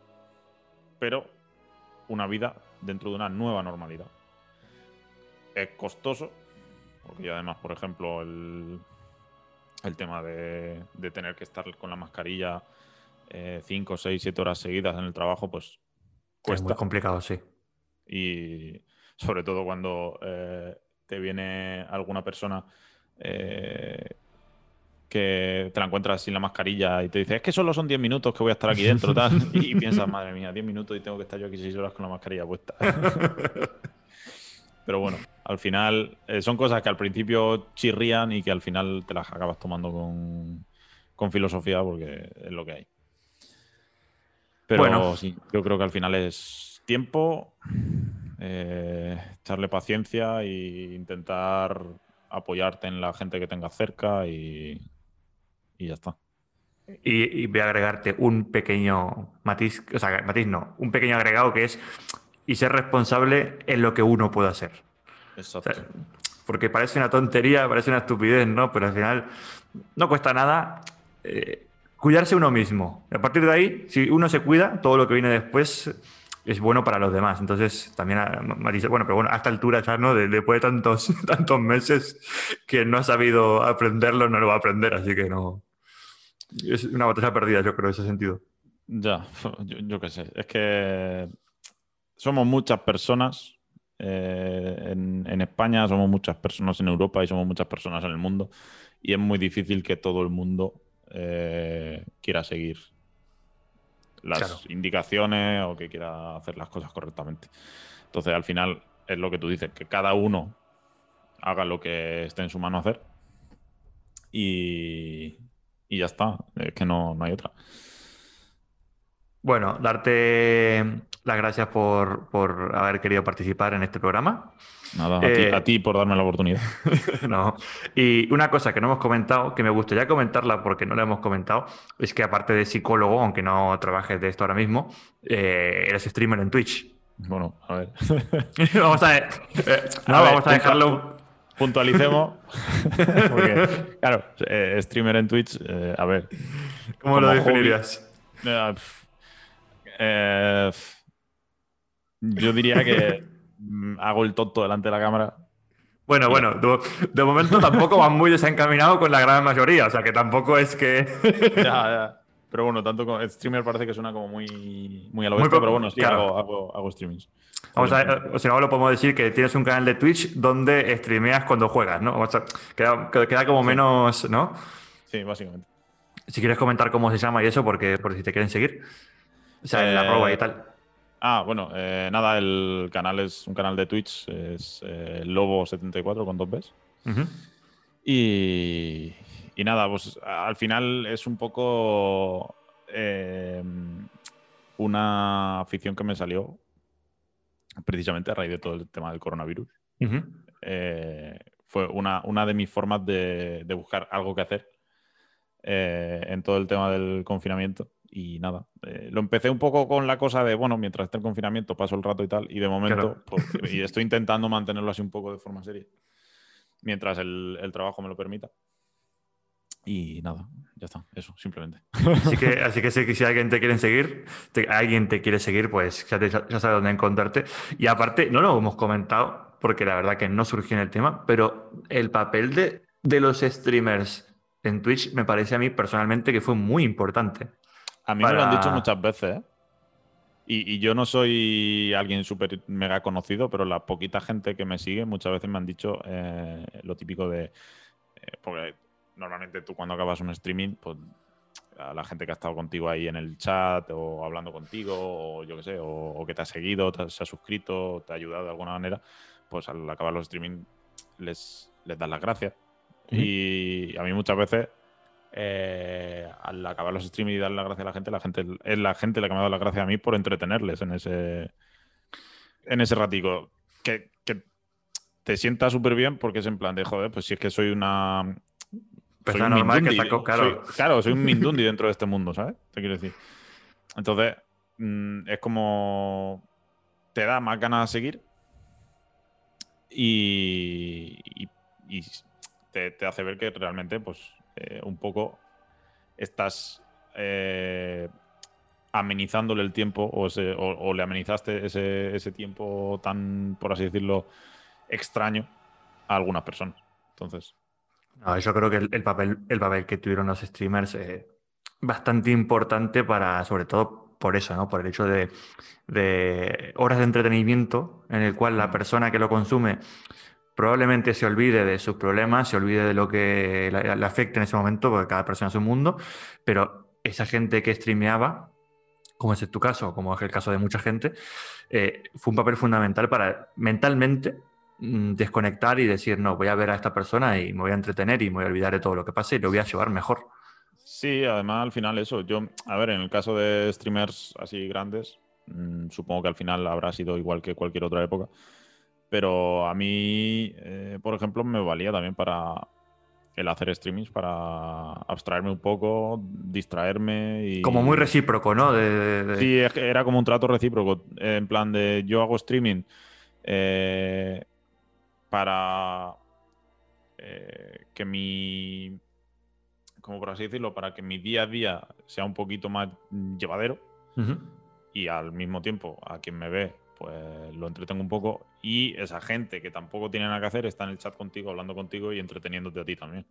S3: pero una vida dentro de una nueva normalidad. Es costoso, porque además, por ejemplo, el, el tema de, tener que estar con la mascarilla 5, 6, 7 horas seguidas en el trabajo, pues
S1: cuesta. Es muy complicado, sí.
S3: Y sobre todo cuando eh, te viene alguna persona eh, que te la encuentras sin la mascarilla y te dice, es que solo son 10 minutos que voy a estar aquí dentro, tal. [LAUGHS] Y piensas, madre mía, 10 minutos y tengo que estar yo aquí 6 horas con la mascarilla puesta. [LAUGHS] Pero bueno, al final eh, son cosas que al principio chirrían y que al final te las acabas tomando con, con filosofía porque es lo que hay. Pero
S1: Bueno.
S3: sí, yo creo que al final es tiempo, eh, echarle paciencia e intentar apoyarte en la gente que tengas cerca y, y ya está.
S1: Y, y voy a agregarte un pequeño matiz, o sea, matiz no, un pequeño agregado que es y ser responsable en lo que uno puede hacer. O
S3: Exacto.
S1: sea, porque parece una tontería, parece una estupidez, ¿no? Pero al final no cuesta nada eh, cuidarse uno mismo. A partir de ahí, si uno se cuida, todo lo que viene después es bueno para los demás. Entonces, también a- matizar- bueno, pero bueno, a esta altura ya, ¿no? De- después de tantos, [LAUGHS] tantos meses que no ha sabido aprenderlo, no lo va a aprender, así que no. Es una batalla perdida, yo creo, en ese sentido.
S3: Ya, [LAUGHS] yo, yo qué sé. Es que somos muchas personas eh, en, en España, somos muchas personas en Europa y somos muchas personas en el mundo. Y es muy difícil que todo el mundo eh, quiera seguir las
S1: Claro.
S3: indicaciones o que quiera hacer las cosas correctamente. Entonces, al final, es lo que tú dices, que cada uno haga lo que esté en su mano hacer. Y, y ya está. Es que no, no hay otra.
S1: Bueno, darte las gracias por, por haber querido participar en este programa.
S3: Nada, a, ti,
S1: Eh,
S3: a ti por darme la oportunidad. [LAUGHS]
S1: No. Y una cosa que no hemos comentado, que me gustaría comentarla porque no la hemos comentado, es que aparte de psicólogo, aunque no trabajes de esto ahora mismo, eh, eres streamer en Twitch.
S3: Bueno, a ver. [LAUGHS]
S1: vamos a ver. eh, no,
S3: A ver,
S1: vamos a dejarlo.
S3: Puntualicemos. [LAUGHS] Porque, claro, eh, streamer en Twitch, eh, a ver.
S1: ¿Cómo lo
S3: hobby.
S1: definirías?
S3: eh, yo diría que mm, hago el tonto delante de la cámara.
S1: Bueno, bueno, de, de momento tampoco van muy desencaminado con la gran mayoría, o sea que tampoco es que. [LAUGHS]
S3: Ya, ya. Pero bueno, tanto como streamer parece que suena como muy, muy a lo bestia, pero bueno, sí,
S1: claro.
S3: hago, hago, hago streamings.
S1: Vamos a ver, o si no, lo podemos decir que tienes un canal de Twitch donde streameas cuando juegas, ¿no? O sea, queda, queda como menos, ¿no?
S3: Sí, básicamente.
S1: Si quieres comentar cómo se llama y eso, porque por si te quieren seguir. O sea, el
S3: Eh,
S1: arroba y tal.
S3: Ah, bueno, eh, nada, el canal es un canal de Twitch, es eh, Lobo74 con dos Bs. Y, y nada, pues al final es un poco eh, una afición que me salió precisamente a raíz de todo el tema del coronavirus.
S1: Ujú.
S3: Eh, fue una, una de mis formas de, de buscar algo que hacer eh, en todo el tema del confinamiento. Y nada, eh, lo empecé un poco con la cosa de, bueno, mientras esté el confinamiento paso el rato y tal, y de momento, pues, [LAUGHS] y estoy intentando mantenerlo así un poco de forma seria, mientras el, el trabajo me lo permita. Y nada, ya está, eso, simplemente.
S1: Así que, [LAUGHS] así que si, si alguien te quiere seguir, te- alguien te quiere seguir, pues ya, te- ya sabes dónde encontrarte. Y aparte, no lo hemos comentado, porque la verdad que no surgió en el tema, pero el papel de, de los streamers en Twitch me parece a mí personalmente que fue muy importante.
S3: A mí me lo han dicho muchas veces, ¿eh? Y, y yo no soy alguien súper mega conocido, pero la poquita gente que me sigue muchas veces me han dicho eh, lo típico de... eh, porque normalmente tú cuando acabas un streaming, pues a la gente que ha estado contigo ahí en el chat o hablando contigo, o yo qué sé, o, o que te ha seguido, te se ha suscrito, te ha ayudado de alguna manera, pues al acabar los streaming les, les das las gracias. Y a mí muchas veces eh, al acabar los streaming y darle las gracias a la gente, la gente es la gente la que me ha dado las gracias a mí por entretenerles en ese en ese ratico. Que, que te sienta súper bien porque es en plan de joder, pues si es que soy una soy
S1: Persona
S3: un
S1: normal que sacó, claro.
S3: soy- claro, soy un [LAUGHS] mindundi dentro de este mundo, ¿sabes? Te quiero decir. Entonces, mm, es como te da más ganas de seguir y, y- y te, te hace ver que realmente, pues, eh, un poco estás eh, amenizándole el tiempo o, ese- o- o le amenizaste ese, ese tiempo tan, por así decirlo, extraño a algunas personas. Entonces,
S1: No, yo creo que el, el papel, el papel que tuvieron los streamers es bastante importante para, sobre todo, por eso, ¿no? Por el hecho de, de horas de entretenimiento en el cual la persona que lo consume probablemente se olvide de sus problemas, se olvide de lo que le, afecta en ese momento, porque cada persona es un mundo, pero esa gente que streameaba, como es tu caso, como es el caso de mucha gente, eh, fue un papel fundamental para mentalmente desconectar y decir, no, voy a ver a esta persona y me voy a entretener y me voy a olvidar de todo lo que pase y lo voy a llevar mejor.
S3: Sí, además al final eso, yo, a ver, en el caso de streamers así grandes, mm, supongo que al final habrá sido igual que cualquier otra época, pero a mí, eh, por ejemplo, me valía también para el hacer streamings, para abstraerme un poco, distraerme y...
S1: Como muy recíproco, ¿no?
S3: Sí, era como un trato recíproco, en plan de yo hago streaming eh, para eh, que mi... como por así decirlo, para que mi día a día sea un poquito más llevadero y al mismo tiempo a quien me ve pues lo entretengo un poco. Y esa gente que tampoco tiene nada que hacer está en el chat contigo, hablando contigo y entreteniéndote a ti también.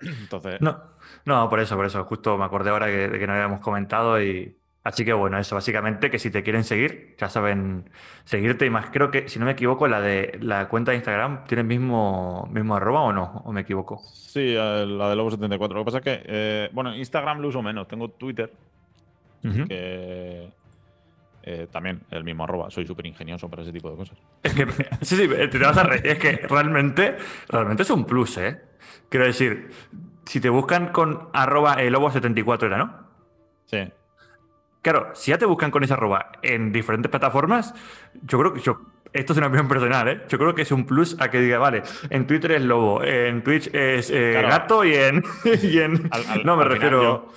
S3: [CLEARS THROAT] Entonces.
S1: No, no, por eso, por eso. Justo me acordé ahora que, que no habíamos comentado y. Así que bueno, eso, básicamente que si te quieren seguir, ya saben seguirte y más. Creo que, si no me equivoco, la de la cuenta de Instagram tiene el mismo, mismo arroba o no, o me equivoco.
S3: Sí, la de Lobo74. Lo que pasa es que, eh, bueno, Instagram lo uso menos. Tengo Twitter, que eh, también el mismo arroba. Soy súper ingenioso para ese tipo de cosas.
S1: Es que, [LAUGHS] sí, sí, te vas a Es que realmente, realmente es un plus, ¿eh? Quiero decir, si te buscan con arroba el lobo74 era, ¿no?
S3: Sí.
S1: Claro, si ya te buscan con esa arroba en diferentes plataformas, yo creo que yo, esto es una opinión personal, ¿eh? Yo creo que es un plus a que diga, vale, en Twitter es lobo, en Twitch es eh, gato y en. [LAUGHS] no, me refiero.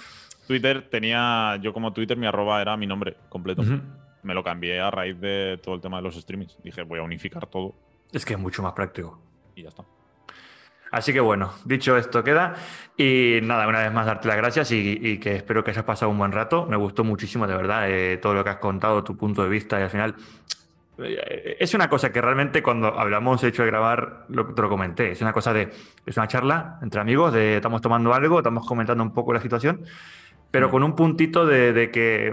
S3: Twitter tenía, yo como Twitter, mi arroba era mi nombre completo. Me lo cambié a raíz de todo el tema de los streamings. Dije, voy a unificar todo.
S1: Es que es mucho más práctico.
S3: Y ya está.
S1: Así que bueno, dicho esto queda. Y nada, una vez más darte las gracias y, que espero que hayas pasado un buen rato. Me gustó muchísimo, de verdad, eh, todo lo que has contado, tu punto de vista y al final... Eh, es una cosa que realmente cuando hablamos, hecho de grabar, lo, te lo comenté. Es una cosa de. Es una charla entre amigos, de estamos tomando algo, estamos comentando un poco la situación pero mm. con un puntito de, que,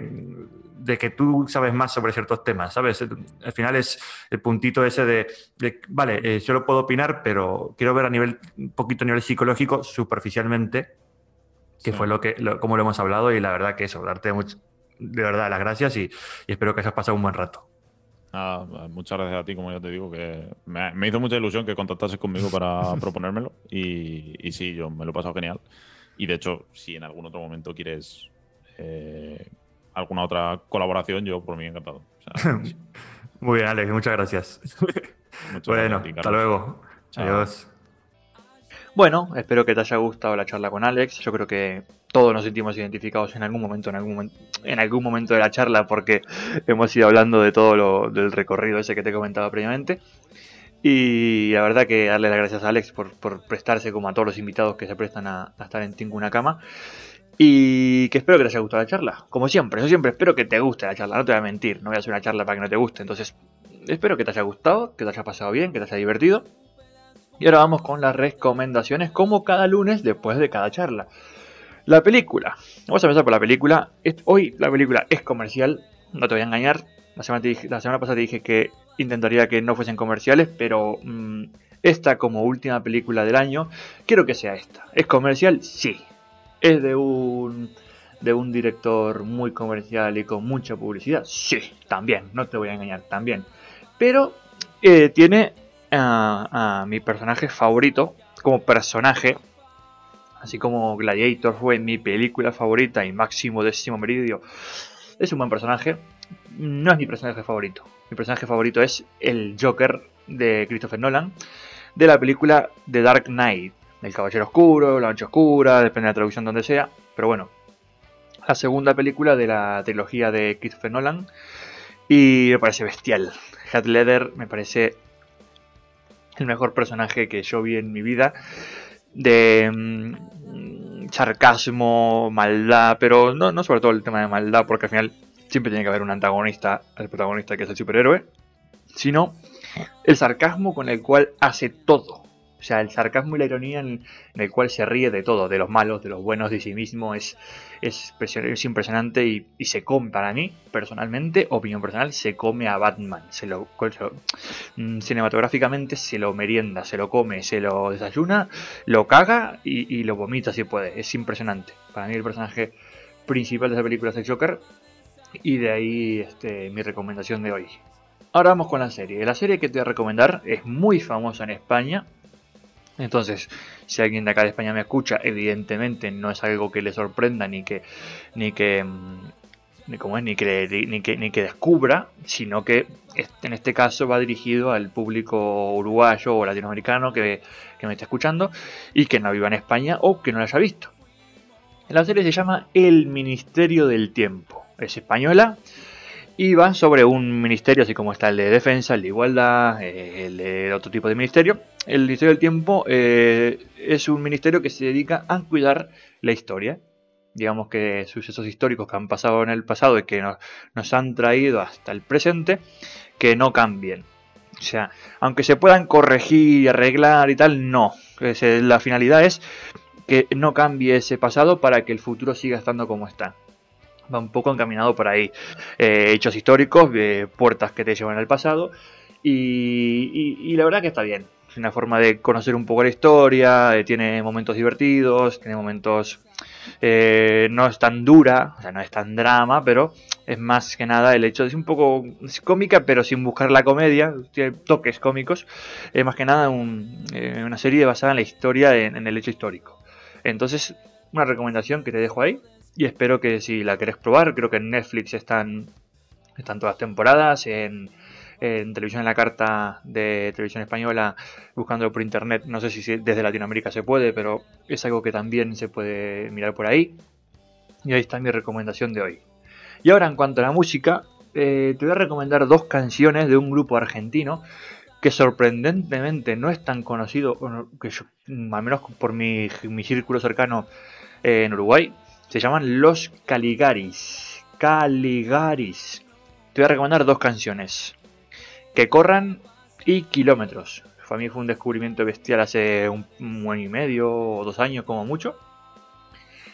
S1: de que tú sabes más sobre ciertos temas, ¿sabes? Al final es el puntito ese de, vale, eh, yo lo puedo opinar, pero quiero ver a nivel, un poquito a nivel psicológico, superficialmente, que fue lo que, como lo hemos hablado, y la verdad que eso, darte de verdad las gracias y, espero que hayas pasado un buen rato.
S3: muchas gracias a ti, como ya te digo, que me, hizo mucha ilusión que contactases conmigo para [LAUGHS] proponérmelo y, y sí, yo me lo he pasado genial. Y de hecho, si en algún otro momento quieres eh, alguna otra colaboración, yo por mí encantado. [LAUGHS]
S1: Muy bien, Alex, muchas gracias. [LAUGHS] bueno, hasta luego. Adiós.
S2: Bueno, espero que te haya gustado la charla con Alex. Yo creo que todos nos sentimos identificados en algún momento, en algún, en algún momento de la charla, porque hemos ido hablando de todo lo del recorrido ese que te comentaba previamente. Y la verdad que darle las gracias a Alex por, prestarse como a todos los invitados que se prestan a, estar en Tingo una cama. Y que espero que te haya gustado la charla. Como siempre, yo siempre espero que te guste la charla, no te voy a mentir, no voy a hacer una charla para que no te guste. Entonces, espero que te haya gustado, que te haya pasado bien, que te haya divertido. Y ahora vamos con las recomendaciones, como cada lunes después de cada charla. La película. Vamos a empezar por la película. Hoy la película es comercial, no te voy a engañar. La semana, la pasada te dije que intentaría que no fuesen comerciales, pero mm, esta como última película del año, quiero que sea esta. ¿Es comercial? Sí. ¿Es de un, de un director muy comercial y con mucha publicidad? Sí, también, no te voy a engañar, también. Pero eh, tiene a, mi personaje favorito, como personaje, así como Gladiator fue mi película favorita y Máximo Décimo Meridio, es un buen personaje, no es mi personaje favorito. Mi personaje favorito es el Joker de Christopher Nolan, de la película The Dark Knight, El Caballero Oscuro, La Noche Oscura, depende de la traducción donde sea, pero bueno, la segunda película de la trilogía de Christopher Nolan y me parece bestial. Heath Ledger me parece el mejor personaje que yo vi en mi vida de mm, sarcasmo, maldad, pero no, no sobre todo el tema de maldad, porque al final siempre tiene que haber un antagonista al protagonista que es el superhéroe, sino el sarcasmo con el cual hace todo. O sea, el sarcasmo y la ironía en, el cual se ríe de todo, de los malos, de los buenos, de sí mismo, es, es, impresionante y, se come, para mí, personalmente, opinión personal, se come a Batman. Se lo, mm, cinematográficamente se lo merienda, se lo come, se lo desayuna, lo caga y, lo vomita si puede. Es impresionante. Para mí el personaje principal de esa película es el Joker y de ahí este, mi recomendación de hoy. Ahora vamos con la serie. La serie que te voy a recomendar es muy famosa en España, entonces, si alguien de acá de España me escucha, evidentemente no es algo que le sorprenda ni que ni que mm, es, ni que, ni que, ni que descubra, sino que en este caso va dirigido al público uruguayo o latinoamericano que, me está escuchando y que no viva en España o que no la haya visto. La serie se llama El Ministerio del Tiempo. Es española y va sobre un ministerio, así como está el de defensa, el de igualdad, eh, el de otro tipo de ministerio. El Ministerio del Tiempo eh, es un ministerio que se dedica a cuidar la historia. Digamos que sucesos históricos que han pasado en el pasado y que nos, han traído hasta el presente, que no cambien. O sea, aunque se puedan corregir arreglar y tal, no. La finalidad es que no cambie ese pasado para que el futuro siga estando como está va un poco encaminado por ahí. Eh, hechos históricos, eh, puertas que te llevan al pasado. Y, la verdad que está bien. Es una forma de conocer un poco la historia, eh, tiene momentos divertidos, tiene momentos... no es tan dura, o sea, no es tan drama, pero es más que nada el hecho de un poco cómica, pero sin buscar la comedia, tiene toques cómicos. Es más que nada una serie basada en la historia, en el hecho histórico. Entonces, una recomendación que te dejo ahí, y espero que si la querés probar, creo que en Netflix están, están todas las temporadas, en, televisión en la carta de televisión española, buscándolo por internet, no sé si desde Latinoamérica se puede, pero es algo que también se puede mirar por ahí. Y ahí está mi recomendación de hoy. Y ahora en cuanto a la música, eh, te voy a recomendar dos canciones de un grupo argentino que sorprendentemente no es tan conocido, que yo, al menos por mi, mi círculo cercano en Uruguay, se llaman Los Caligaris. Caligaris. Te voy a recomendar dos canciones. Que corran y kilómetros. Para mí fue un descubrimiento bestial hace un, año y medio o dos años como mucho.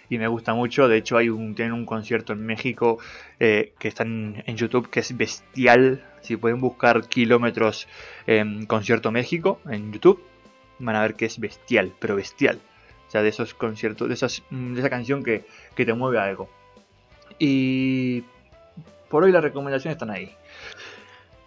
S2: Y me gusta mucho. De hecho, hay un, tienen un concierto en México eh, que está en, YouTube que es bestial. Si pueden buscar kilómetros en concierto México en YouTube, van a ver que es bestial, pero bestial. De esos conciertos, de, esas, mm, de esa canción que, te mueve algo. Y por hoy las recomendaciones están ahí.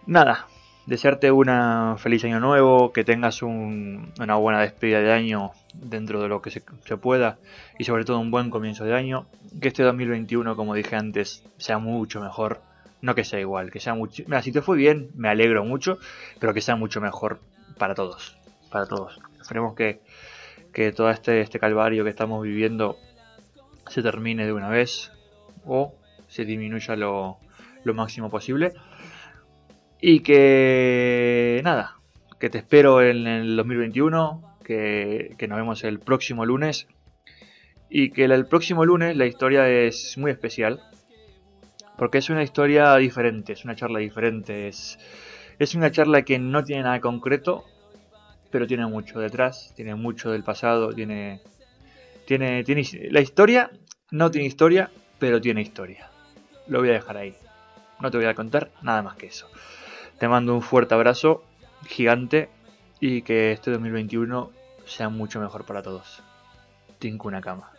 S2: Nada, desearte un feliz año nuevo, que tengas una buena despedida de año dentro de lo que se, pueda y sobre todo un buen comienzo de año. Que este 2021, como dije antes, sea mucho mejor. No que sea igual, que sea mucho... Si te fue bien, me alegro mucho, pero que sea mucho mejor para todos. Para todos. Esperemos que que todo este, este calvario que estamos viviendo se termine de una vez o se disminuya lo, máximo posible. Y que nada, que te espero en el 2021, que, que nos vemos el próximo lunes. Y que el próximo lunes la historia es muy especial. Porque es una historia diferente, es una charla diferente. Es, es una charla que no tiene nada concreto, pero tiene mucho detrás, tiene mucho del pasado, tiene, tiene, tiene la historia no tiene historia, pero tiene historia. Lo voy a dejar ahí. No te voy a contar nada más que eso. Te mando un fuerte abrazo gigante y que este 2021 sea mucho mejor para todos. Tinko una cama.